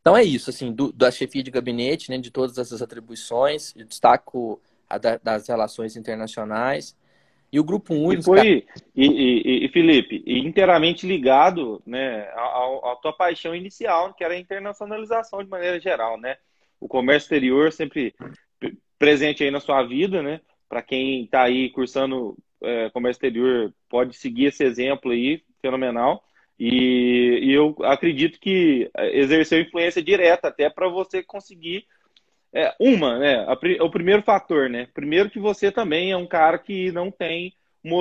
B: Então é isso, assim, do, da chefia de gabinete, né, de todas essas atribuições, eu destaco a da, das relações internacionais e o grupo único.
A: E foi, e, e, e, Felipe, inteiramente ligado, né, à, tua paixão inicial, que era a internacionalização de maneira geral, né? O comércio exterior sempre presente aí na sua vida, né? Para quem está aí cursando é, comércio exterior, pode seguir esse exemplo aí, fenomenal. E, e eu acredito que exerceu influência direta até para você conseguir é, uma, né? A, o primeiro fator, né? Primeiro que você também é um cara que não tem,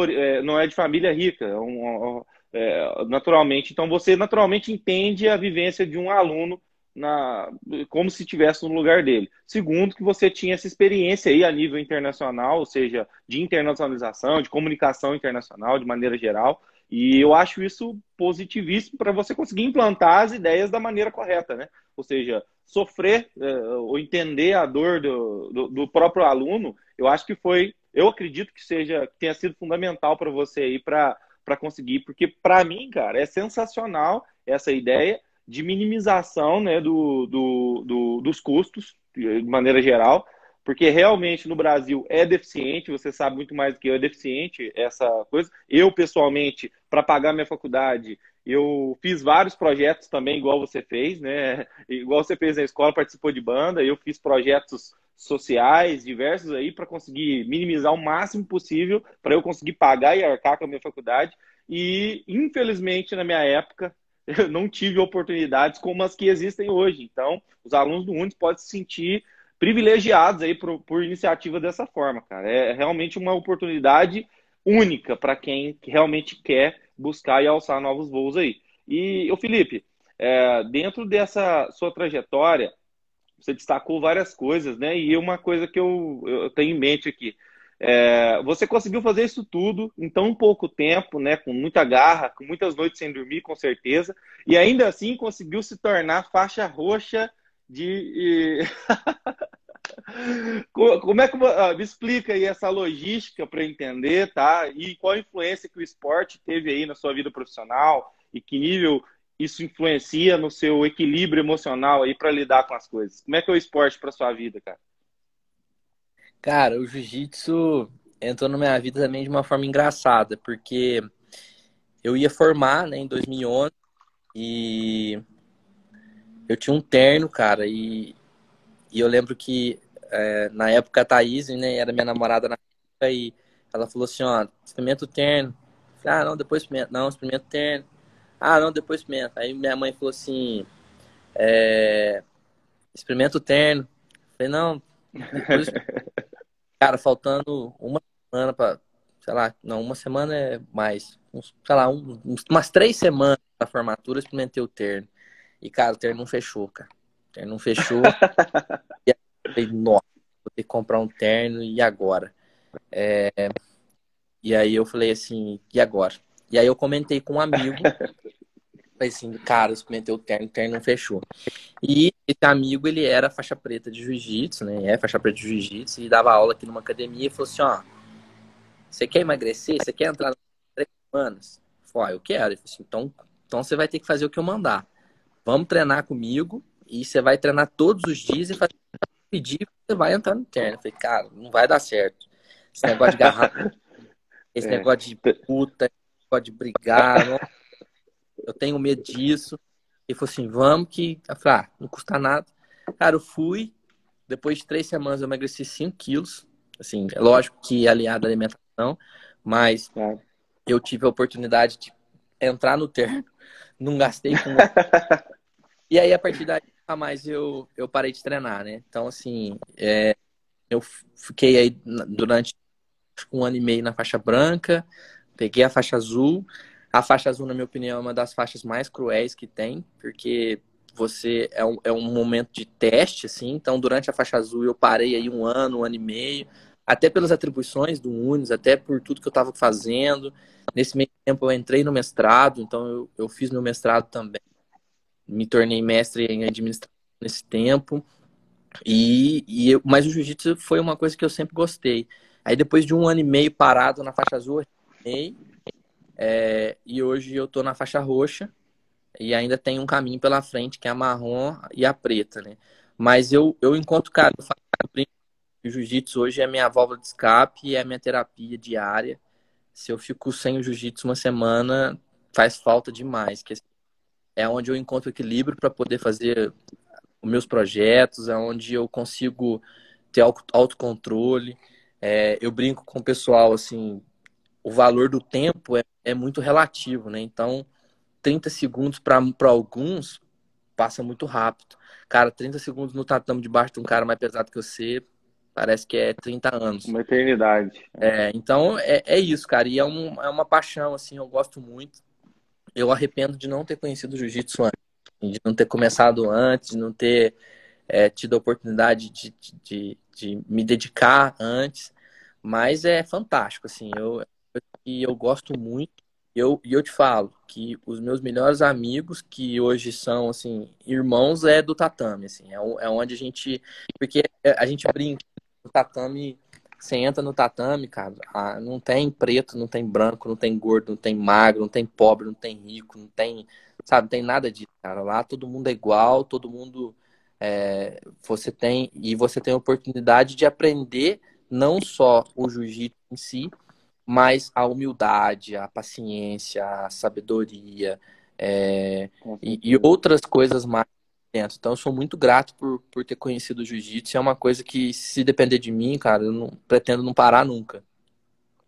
A: é, não é de família rica, é um, é, naturalmente. Então você naturalmente entende a vivência de um aluno na, como se estivesse no lugar dele. Segundo, que você tinha essa experiência aí a nível internacional, ou seja, de internacionalização, de comunicação internacional de maneira geral, E eu acho isso positivíssimo para você conseguir implantar as ideias da maneira correta, né? Ou seja, sofrer uh, ou entender a dor do, do, do, próprio aluno, eu acho que foi, eu acredito que seja, que tenha sido fundamental para você aí para conseguir, porque para mim, cara, é sensacional essa ideia de minimização né, do, do, do, dos custos, de maneira geral, porque realmente no Brasil é deficiente, você sabe muito mais do que eu, é deficiente essa coisa. Eu, pessoalmente, para pagar minha faculdade, eu fiz vários projetos também, igual você fez, né? Igual você fez na escola, participou de banda, eu fiz projetos sociais diversos aí para conseguir minimizar o máximo possível para eu conseguir pagar e arcar com a minha faculdade. E infelizmente na minha época eu não tive oportunidades como as que existem hoje. Então, os alunos do Unis podem se sentir privilegiados aí por, por iniciativa dessa forma, cara. É realmente uma oportunidade única para quem realmente quer buscar e alçar novos voos aí. E, o Felipe, é, dentro dessa sua trajetória, você destacou várias coisas, né? E uma coisa que eu, eu tenho em mente aqui. É, você conseguiu fazer isso tudo em tão pouco tempo, né? Com muita garra, com muitas noites sem dormir, com certeza, e ainda assim conseguiu se tornar faixa roxa de. Como é que ah, me explica aí essa logística para entender, tá? E qual a influência que o esporte teve aí na sua vida profissional e que nível isso influencia no seu equilíbrio emocional aí para lidar com as coisas? Como é que é o esporte para sua vida, cara?
B: Cara, o jiu-jitsu entrou na minha vida também de uma forma engraçada, porque eu ia formar, né, em 2011 e eu tinha um terno, cara, e, e eu lembro que é, na época a Thaís, né, era minha namorada na época, e ela falou assim, ó, experimenta o terno. Falei, ah, não, depois experimenta. Não, experimenta o terno. Ah, não, depois experimenta. Aí minha mãe falou assim, é, experimenta o terno. Falei, não, depois... Cara, faltando uma semana para, sei lá, não, uma semana é mais, uns, sei lá, um, umas três semanas da formatura, experimentei o terno. E, cara, o terno não fechou, cara. O terno não fechou. e aí, eu falei, nossa, vou ter que comprar um terno, e agora? É... E aí eu falei assim, e agora? E aí eu comentei com um amigo, assim, cara, eu experimentei o terno, o terno não fechou. E esse amigo, ele era faixa preta de jiu-jitsu, né? É faixa preta de jiu-jitsu, e dava aula aqui numa academia e falou assim, ó, você quer emagrecer? Você quer entrar três semanas? Falei, ah, eu quero. Ele falou assim, então, então você vai ter que fazer o que eu mandar vamos treinar comigo e você vai treinar todos os dias e fazer pedir que você vai entrar no terno. Eu falei, cara, não vai dar certo. Esse negócio de garrafa, esse é. negócio de puta, esse negócio de brigar, não... eu tenho medo disso. Ele falou assim, vamos que. Eu falei, ah, não custa nada. Cara, eu fui, depois de três semanas eu emagreci 5 quilos. Assim, é lógico que aliado à alimentação, mas é. eu tive a oportunidade de entrar no terno, não gastei com E aí, a partir daí, nunca mais eu, eu parei de treinar, né? Então, assim, é, eu fiquei aí durante um ano e meio na faixa branca, peguei a faixa azul. A faixa azul, na minha opinião, é uma das faixas mais cruéis que tem, porque você é um, é um momento de teste, assim. Então, durante a faixa azul, eu parei aí um ano, um ano e meio, até pelas atribuições do Unis, até por tudo que eu estava fazendo. Nesse meio tempo, eu entrei no mestrado, então eu, eu fiz meu mestrado também me tornei mestre em administração nesse tempo. E, e eu, mas o jiu-jitsu foi uma coisa que eu sempre gostei. Aí depois de um ano e meio parado na faixa azul, eu é, e hoje eu tô na faixa roxa e ainda tem um caminho pela frente que é a marrom e a preta, né? Mas eu, eu encontro, cara, eu faço o jiu-jitsu hoje é minha válvula de escape e é minha terapia diária. Se eu fico sem o jiu-jitsu uma semana, faz falta demais. Que é onde eu encontro equilíbrio para poder fazer os meus projetos, é onde eu consigo ter autocontrole. É, eu brinco com o pessoal, assim, o valor do tempo é, é muito relativo, né? Então, 30 segundos para alguns passa muito rápido. Cara, 30 segundos no tatame debaixo de um cara mais pesado que você, parece que é 30 anos.
A: Uma eternidade.
B: É, então, é, é isso, cara. E é, um, é uma paixão, assim, eu gosto muito eu arrependo de não ter conhecido o jiu-jitsu antes, de não ter começado antes, de não ter é, tido a oportunidade de, de, de, de, me dedicar antes. Mas é fantástico, assim, eu, eu, eu gosto muito eu, e eu te falo que os meus melhores amigos, que hoje são, assim, irmãos, é do tatame, assim. É, é onde a gente... Porque a gente brinca, o tatame... Você entra no tatame, cara, ah, não tem preto, não tem branco, não tem gordo, não tem magro, não tem pobre, não tem rico, não tem, sabe, não tem nada disso, cara. Lá todo mundo é igual, todo mundo é, você tem e você tem a oportunidade de aprender não só o jiu-jitsu em si, mas a humildade, a paciência, a sabedoria é, e, e, outras coisas mais dentro. Então, eu sou muito grato por, por ter conhecido o jiu-jitsu. É uma coisa que, se depender de mim, cara, eu não pretendo não parar nunca.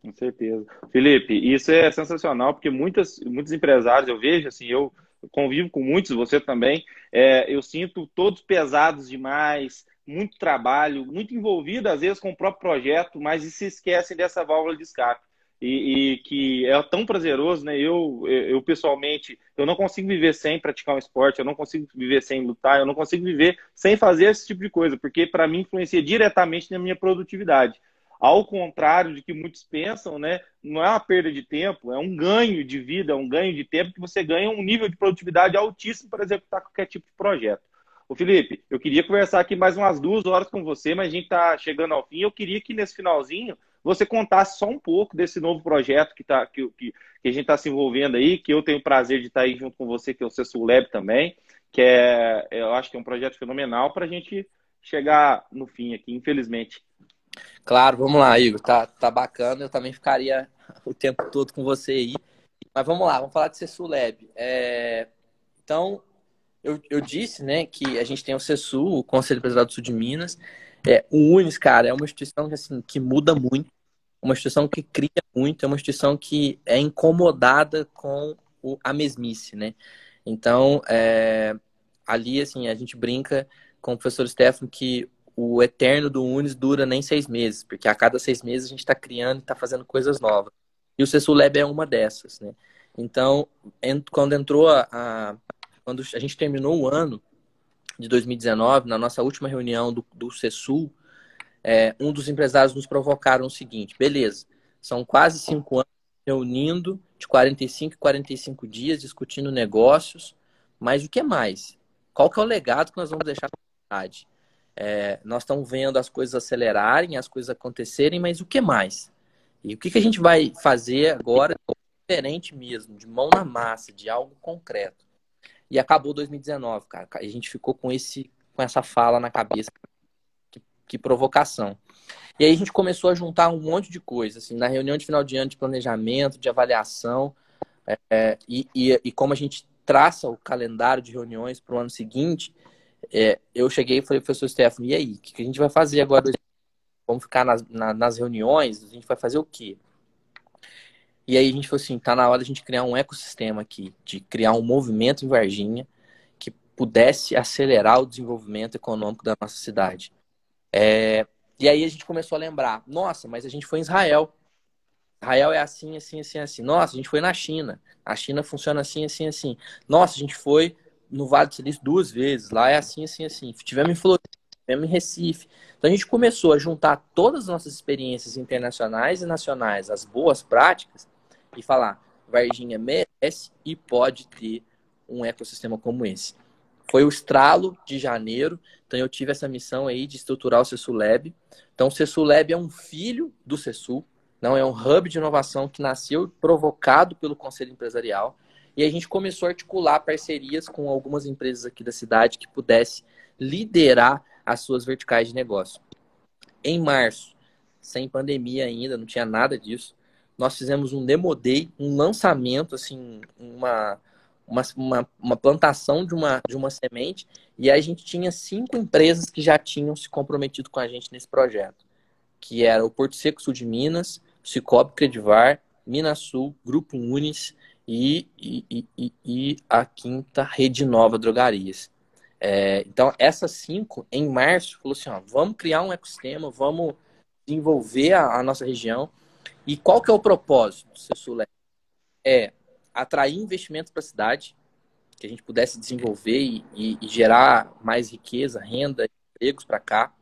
A: Com certeza. Felipe, isso é sensacional, porque muitas, muitos empresários, eu vejo, assim, eu convivo com muitos, você também, é, eu sinto todos pesados demais, muito trabalho, muito envolvido, às vezes, com o próprio projeto, mas se esquecem dessa válvula de escape. E, e, que é tão prazeroso, né? Eu, eu, pessoalmente, eu não consigo viver sem praticar um esporte, eu não consigo viver sem lutar, eu não consigo viver sem fazer esse tipo de coisa, porque para mim influencia diretamente na minha produtividade. Ao contrário de que muitos pensam, né? Não é uma perda de tempo, é um ganho de vida, é um ganho de tempo que você ganha um nível de produtividade altíssimo para executar qualquer tipo de projeto. Ô Felipe, eu queria conversar aqui mais umas duas horas com você, mas a gente está chegando ao fim. Eu queria que nesse finalzinho você contasse só um pouco desse novo projeto que, tá, que, que, que a gente está se envolvendo aí, que eu tenho o prazer de estar tá aí junto com você, que é o Cessul Lab também, que é, eu acho que é um projeto fenomenal para a gente chegar no fim aqui, infelizmente.
B: Claro, vamos lá, Igor. Tá, tá bacana. Eu também ficaria o tempo todo com você aí. Mas vamos lá, vamos falar de Cessul Lab. É... Então, eu, eu disse, né, que a gente tem o CESU, o Conselho Empresarial do Sul de Minas. É, o UNES, cara, é uma instituição que, assim, que muda muito, uma instituição que cria muito, é uma instituição que é incomodada com o, a mesmice, né? Então, é, ali, assim, a gente brinca com o professor Stefano que o eterno do Unis dura nem seis meses, porque a cada seis meses a gente está criando e está fazendo coisas novas. E o CESU Lab é uma dessas, né? Então, quando entrou a, a quando a gente terminou o ano de 2019, na nossa última reunião do, do CESUL, é, um dos empresários nos provocaram o seguinte: beleza, são quase cinco anos reunindo, de 45 em 45 dias, discutindo negócios, mas o que mais? Qual que é o legado que nós vamos deixar para a comunidade? É, nós estamos vendo as coisas acelerarem, as coisas acontecerem, mas o que mais? E o que, que a gente vai fazer agora diferente mesmo, de mão na massa, de algo concreto? E acabou 2019, cara. A gente ficou com esse com essa fala na cabeça. Que, provocação. E aí a gente começou a juntar um monte de coisas, assim, na reunião de final de ano de planejamento, de avaliação, é, e, e, e, como a gente traça o calendário de reuniões para o ano seguinte, é, eu cheguei e falei, professor Stefano, e aí, o que, que, a gente vai fazer agora? Vamos ficar nas, na, nas reuniões? A gente vai fazer o quê? E aí a gente falou assim, tá na hora de a gente criar um ecossistema aqui, de criar um movimento em Varginha que pudesse acelerar o desenvolvimento econômico da nossa cidade. É... E aí a gente começou a lembrar, nossa, mas a gente foi em Israel. Israel é assim, assim, assim, assim. Nossa, a gente foi na China. A China funciona assim, assim, assim. Nossa, a gente foi no Vale do Silício duas vezes. Lá é assim, assim, assim. Tivemos em Florida, tivemos em Recife. Então a gente começou a juntar todas as nossas experiências internacionais e nacionais, as boas práticas, e falar: Varginha merece e pode ter um ecossistema como esse. Foi o estralo de janeiro, então eu tive essa missão aí de estruturar o CESU Lab. Então o CESU Lab é um filho do CESU, não é um hub de inovação que nasceu provocado pelo Conselho Empresarial. E a gente começou a articular parcerias com algumas empresas aqui da cidade que pudesse liderar as suas verticais de negócio. Em março, sem pandemia ainda, não tinha nada disso, nós fizemos um demo day, um lançamento, assim, uma, uma, uma, uma, plantação de uma, de uma semente, e a gente tinha cinco empresas que já tinham se comprometido com a gente nesse projeto, que era o Porto Seco Sul de Minas, Cicobi Credivar, Minas Sul, Grupo Unis e, e, e, e a quinta Rede Nova Drogarias. É, então, essas cinco, em março, falou assim, ó, vamos criar um ecossistema, vamos desenvolver a, a nossa região, e qual que é o propósito do CESULE? É atrair investimentos para a cidade, que a gente pudesse desenvolver e, e, e gerar mais riqueza, renda, empregos para cá,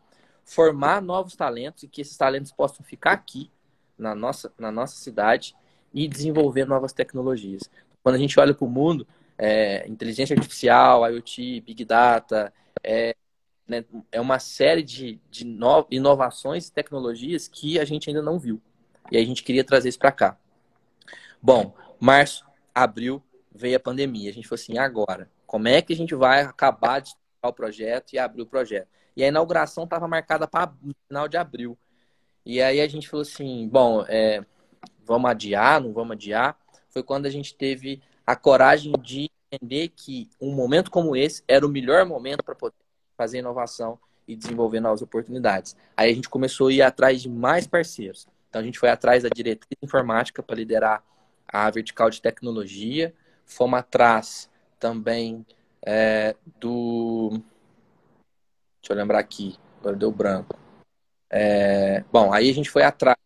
B: formar novos talentos e que esses talentos possam ficar aqui na nossa, na nossa cidade e desenvolver novas tecnologias. Quando a gente olha para o mundo, é, inteligência artificial, IoT, Big Data, é, né, é uma série de, de no, inovações e tecnologias que a gente ainda não viu. E a gente queria trazer isso para cá. Bom, março, abril, veio a pandemia. A gente falou assim, agora, como é que a gente vai acabar de o projeto e abrir o projeto? E a inauguração estava marcada para final de abril. E aí a gente falou assim, bom, é, vamos adiar, não vamos adiar? Foi quando a gente teve a coragem de entender que um momento como esse era o melhor momento para poder fazer inovação e desenvolver novas oportunidades. Aí a gente começou a ir atrás de mais parceiros. Então a gente foi atrás da diretriz informática para liderar a vertical de tecnologia, fomos atrás também é, do. Deixa eu lembrar aqui, agora deu branco. É, bom, aí a gente foi atrás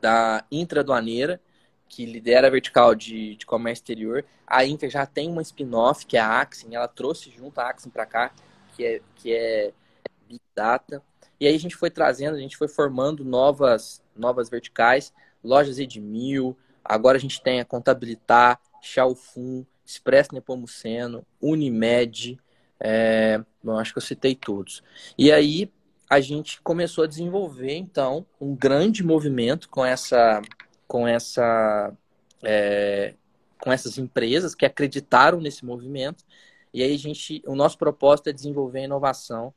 B: da Intradoaneira, que lidera a vertical de, de comércio exterior. A Inter já tem uma spin-off, que é a Axin, ela trouxe junto a Axin para cá, que é, que é Big Data. E aí a gente foi trazendo, a gente foi formando novas, novas verticais, lojas Edmil, agora a gente tem a Contabilitar, Xiaofun, Expresso Nepomuceno, Unimed, é, bom, acho que eu citei todos. E aí a gente começou a desenvolver, então, um grande movimento com essa, com essa, é, com essas empresas que acreditaram nesse movimento. E aí a gente, o nosso propósito é desenvolver a inovação,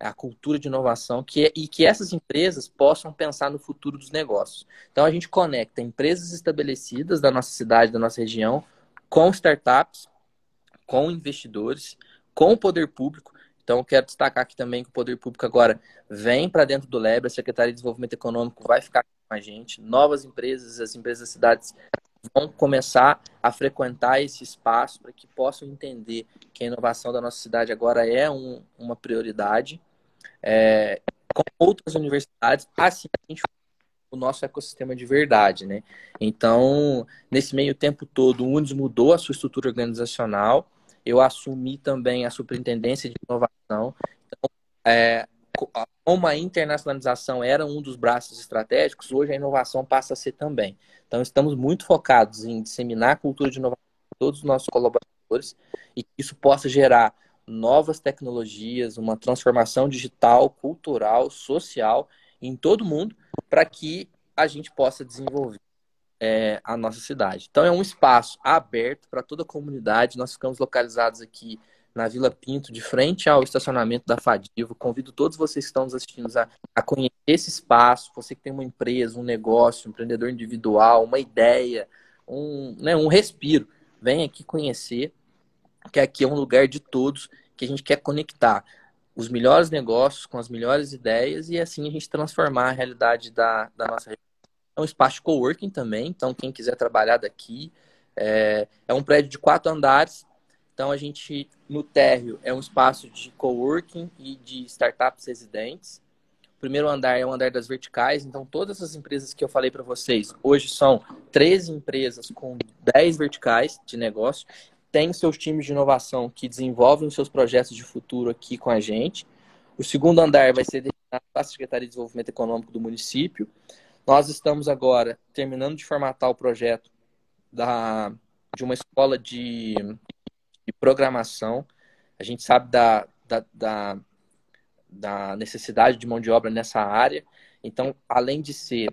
B: a cultura de inovação, que é, e que essas empresas possam pensar no futuro dos negócios. Então a gente conecta empresas estabelecidas da nossa cidade, da nossa região, com startups, com investidores, com o poder público. Então, quero destacar aqui também que o poder público agora vem para dentro do LEB, a Secretaria de Desenvolvimento Econômico vai ficar com a gente, novas empresas, as empresas das cidades vão começar a frequentar esse espaço para que possam entender que a inovação da nossa cidade agora é um, uma prioridade. É, com outras universidades, assim a gente o nosso ecossistema de verdade, né? Então, nesse meio tempo todo, o Unis mudou a sua estrutura organizacional, eu assumi também a superintendência de inovação. Então, é, como a internacionalização era um dos braços estratégicos, hoje a inovação passa a ser também. Então, estamos muito focados em disseminar a cultura de inovação para todos os nossos colaboradores e que isso possa gerar novas tecnologias, uma transformação digital, cultural, social em todo mundo para que a gente possa desenvolver é, a nossa cidade. Então é um espaço aberto para toda a comunidade. Nós ficamos localizados aqui na Vila Pinto, de frente ao estacionamento da Fadivo. Convido todos vocês que estão nos assistindo a, a conhecer esse espaço. Você que tem uma empresa, um negócio, um empreendedor individual, uma ideia, um, né, um respiro. Vem aqui conhecer, que aqui é um lugar de todos que a gente quer conectar os melhores negócios com as melhores ideias e assim a gente transformar a realidade da, da nossa. É um espaço coworking também, então quem quiser trabalhar daqui. É, é um prédio de quatro andares, então a gente, no térreo, é um espaço de coworking e de startups residentes. O primeiro andar é o andar das verticais, então todas as empresas que eu falei para vocês, hoje são 13 empresas com 10 verticais de negócio tem seus times de inovação que desenvolvem os seus projetos de futuro aqui com a gente. O segundo andar vai ser destinado Secretaria de Desenvolvimento Econômico do município. Nós estamos agora terminando de formatar o projeto da, de uma escola de, de programação. A gente sabe da, da, da, da necessidade de mão de obra nessa área. Então, além de ser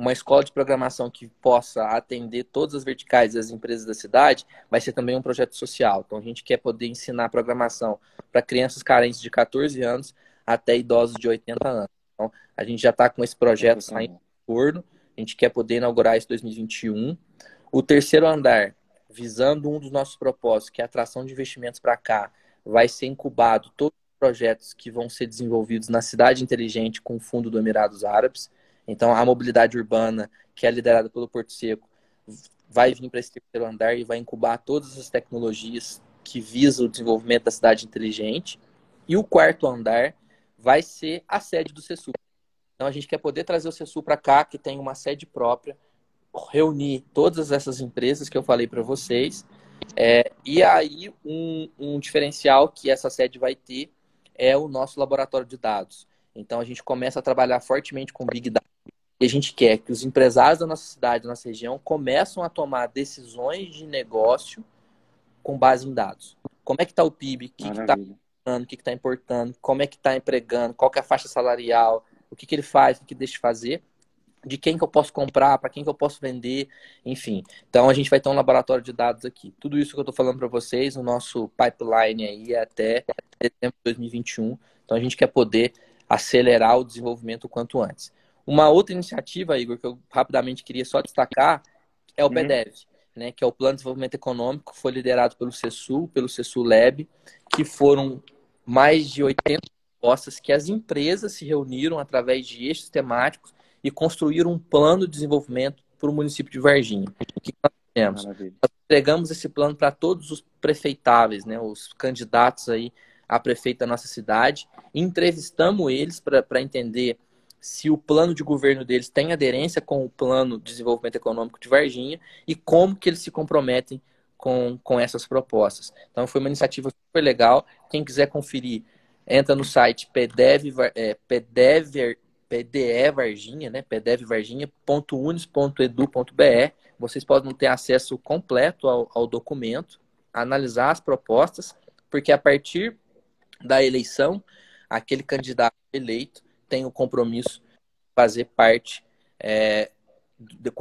B: uma escola de programação que possa atender todas as verticais das empresas da cidade, vai ser também um projeto social. Então, a gente quer poder ensinar programação para crianças carentes de 14 anos até idosos de 80 anos. Então, a gente já está com esse projeto saindo do forno. A gente quer poder inaugurar isso em 2021. O terceiro andar, visando um dos nossos propósitos, que é a atração de investimentos para cá, vai ser incubado todos os projetos que vão ser desenvolvidos na cidade inteligente com o fundo do Emirados Árabes. Então, a mobilidade urbana, que é liderada pelo Porto Seco, vai vir para esse terceiro andar e vai incubar todas as tecnologias que visam o desenvolvimento da cidade inteligente. E o quarto andar vai ser a sede do CESU. Então, a gente quer poder trazer o CESU para cá, que tem uma sede própria, reunir todas essas empresas que eu falei para vocês. É, e aí, um, um diferencial que essa sede vai ter é o nosso laboratório de dados. Então, a gente começa a trabalhar fortemente com Big Data E a gente quer que os empresários da nossa cidade, da nossa região, começam a tomar decisões de negócio com base em dados. Como é que está o PIB? O que está importando? O que está importando? Como é que está empregando? Qual é a faixa salarial? O que, que ele faz? O que, que deixa de fazer? De quem que eu posso comprar? Para quem que eu posso vender? Enfim. Então, a gente vai ter um laboratório de dados aqui. Tudo isso que eu estou falando para vocês, o nosso pipeline aí é até setembro de 2021. Então, a gente quer poder acelerar o desenvolvimento o quanto antes. Uma outra iniciativa, Igor, que eu rapidamente queria só destacar, é o uhum. PDEV, né, que é o Plano de Desenvolvimento Econômico, que foi liderado pelo CESUL, pelo CESUL Lab, que foram mais de 80 propostas que as empresas se reuniram através de eixos temáticos e construíram um plano de desenvolvimento para o município de Varginha. O que nós fizemos? Nós entregamos esse plano para todos os prefeitáveis, né, os candidatos aí a prefeito da nossa cidade, entrevistamos eles para entender se o plano de governo deles tem aderência com o plano de desenvolvimento econômico de Varginha e como que eles se comprometem com, com essas propostas. Então foi uma iniciativa super legal. Quem quiser conferir, entra no site pdev, é, pdev, PDE Varginha, né? pdevvarginha.unis.edu.br. Vocês podem ter acesso completo ao, ao documento, analisar as propostas, porque a partir da eleição, aquele candidato eleito tem o compromisso de fazer parte é,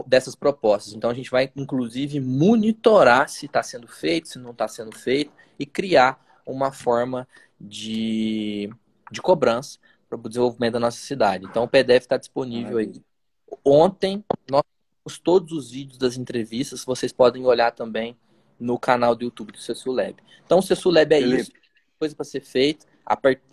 B: dessas propostas. Então a gente vai, inclusive, monitorar se está sendo feito, se não está sendo feito, e criar uma forma de, de cobrança para o desenvolvimento da nossa cidade. Então o PDF está disponível aí. Ontem nós temos todos os vídeos das entrevistas, vocês podem olhar também no canal do YouTube do Cessu Lab. Então o Cessu Lab é Felipe. isso, coisa para ser feita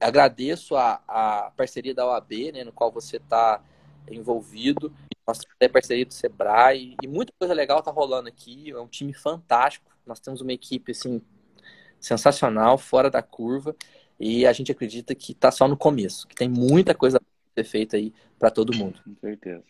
B: agradeço a, a parceria da OAB, né, no qual você está envolvido. Nós temos parceria do Sebrae e muita coisa legal está rolando aqui. É um time fantástico. Nós temos uma equipe assim sensacional, fora da curva. E a gente acredita que está só no começo, que tem muita coisa a ser feita aí para todo mundo.
A: Com certeza.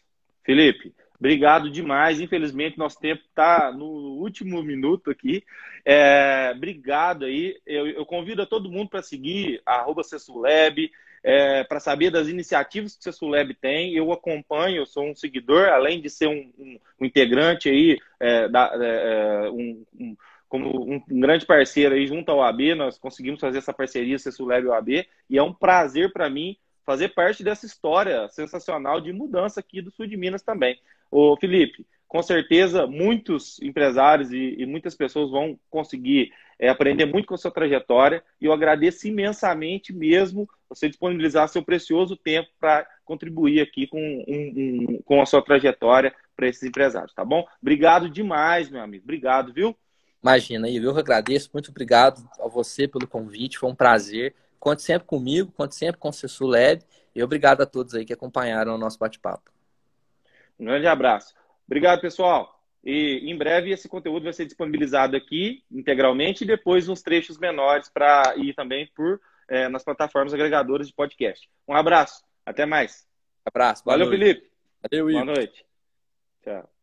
A: Felipe, Obrigado demais. Infelizmente, nosso tempo está no último minuto aqui. É, obrigado aí. Eu, eu, convido a todo mundo para seguir arroba Cessulab, é, para saber das iniciativas que o Cessulab tem. Eu acompanho, eu sou um seguidor, além de ser um, um, um integrante aí, é, da, é, é, um, um como um, grande parceiro aí junto ao AB, nós conseguimos fazer essa parceria Cessulab e OAB, e é um prazer para mim fazer parte dessa história sensacional de mudança aqui do sul de Minas também. Ô, Felipe, com certeza muitos empresários e, e muitas pessoas vão conseguir é, aprender muito com a sua trajetória e eu agradeço imensamente mesmo você disponibilizar seu precioso tempo para contribuir aqui com, um, um, com a sua trajetória para esses empresários, tá bom? Obrigado demais, meu amigo. Obrigado, viu?
B: Imagina, eu agradeço. Muito obrigado a você pelo convite. Foi um prazer. Conte sempre comigo, conte sempre com o Cessu Lab. E obrigado a todos aí que acompanharam o nosso bate-papo.
A: Um grande abraço. Obrigado, pessoal. E em breve esse conteúdo vai ser disponibilizado aqui integralmente e depois uns trechos menores para ir também por é, nas plataformas agregadoras de podcast. Um abraço. Até mais.
B: Abraço.
A: Valeu,
B: noite.
A: Felipe.
B: Valeu, Boa
A: noite. Tchau.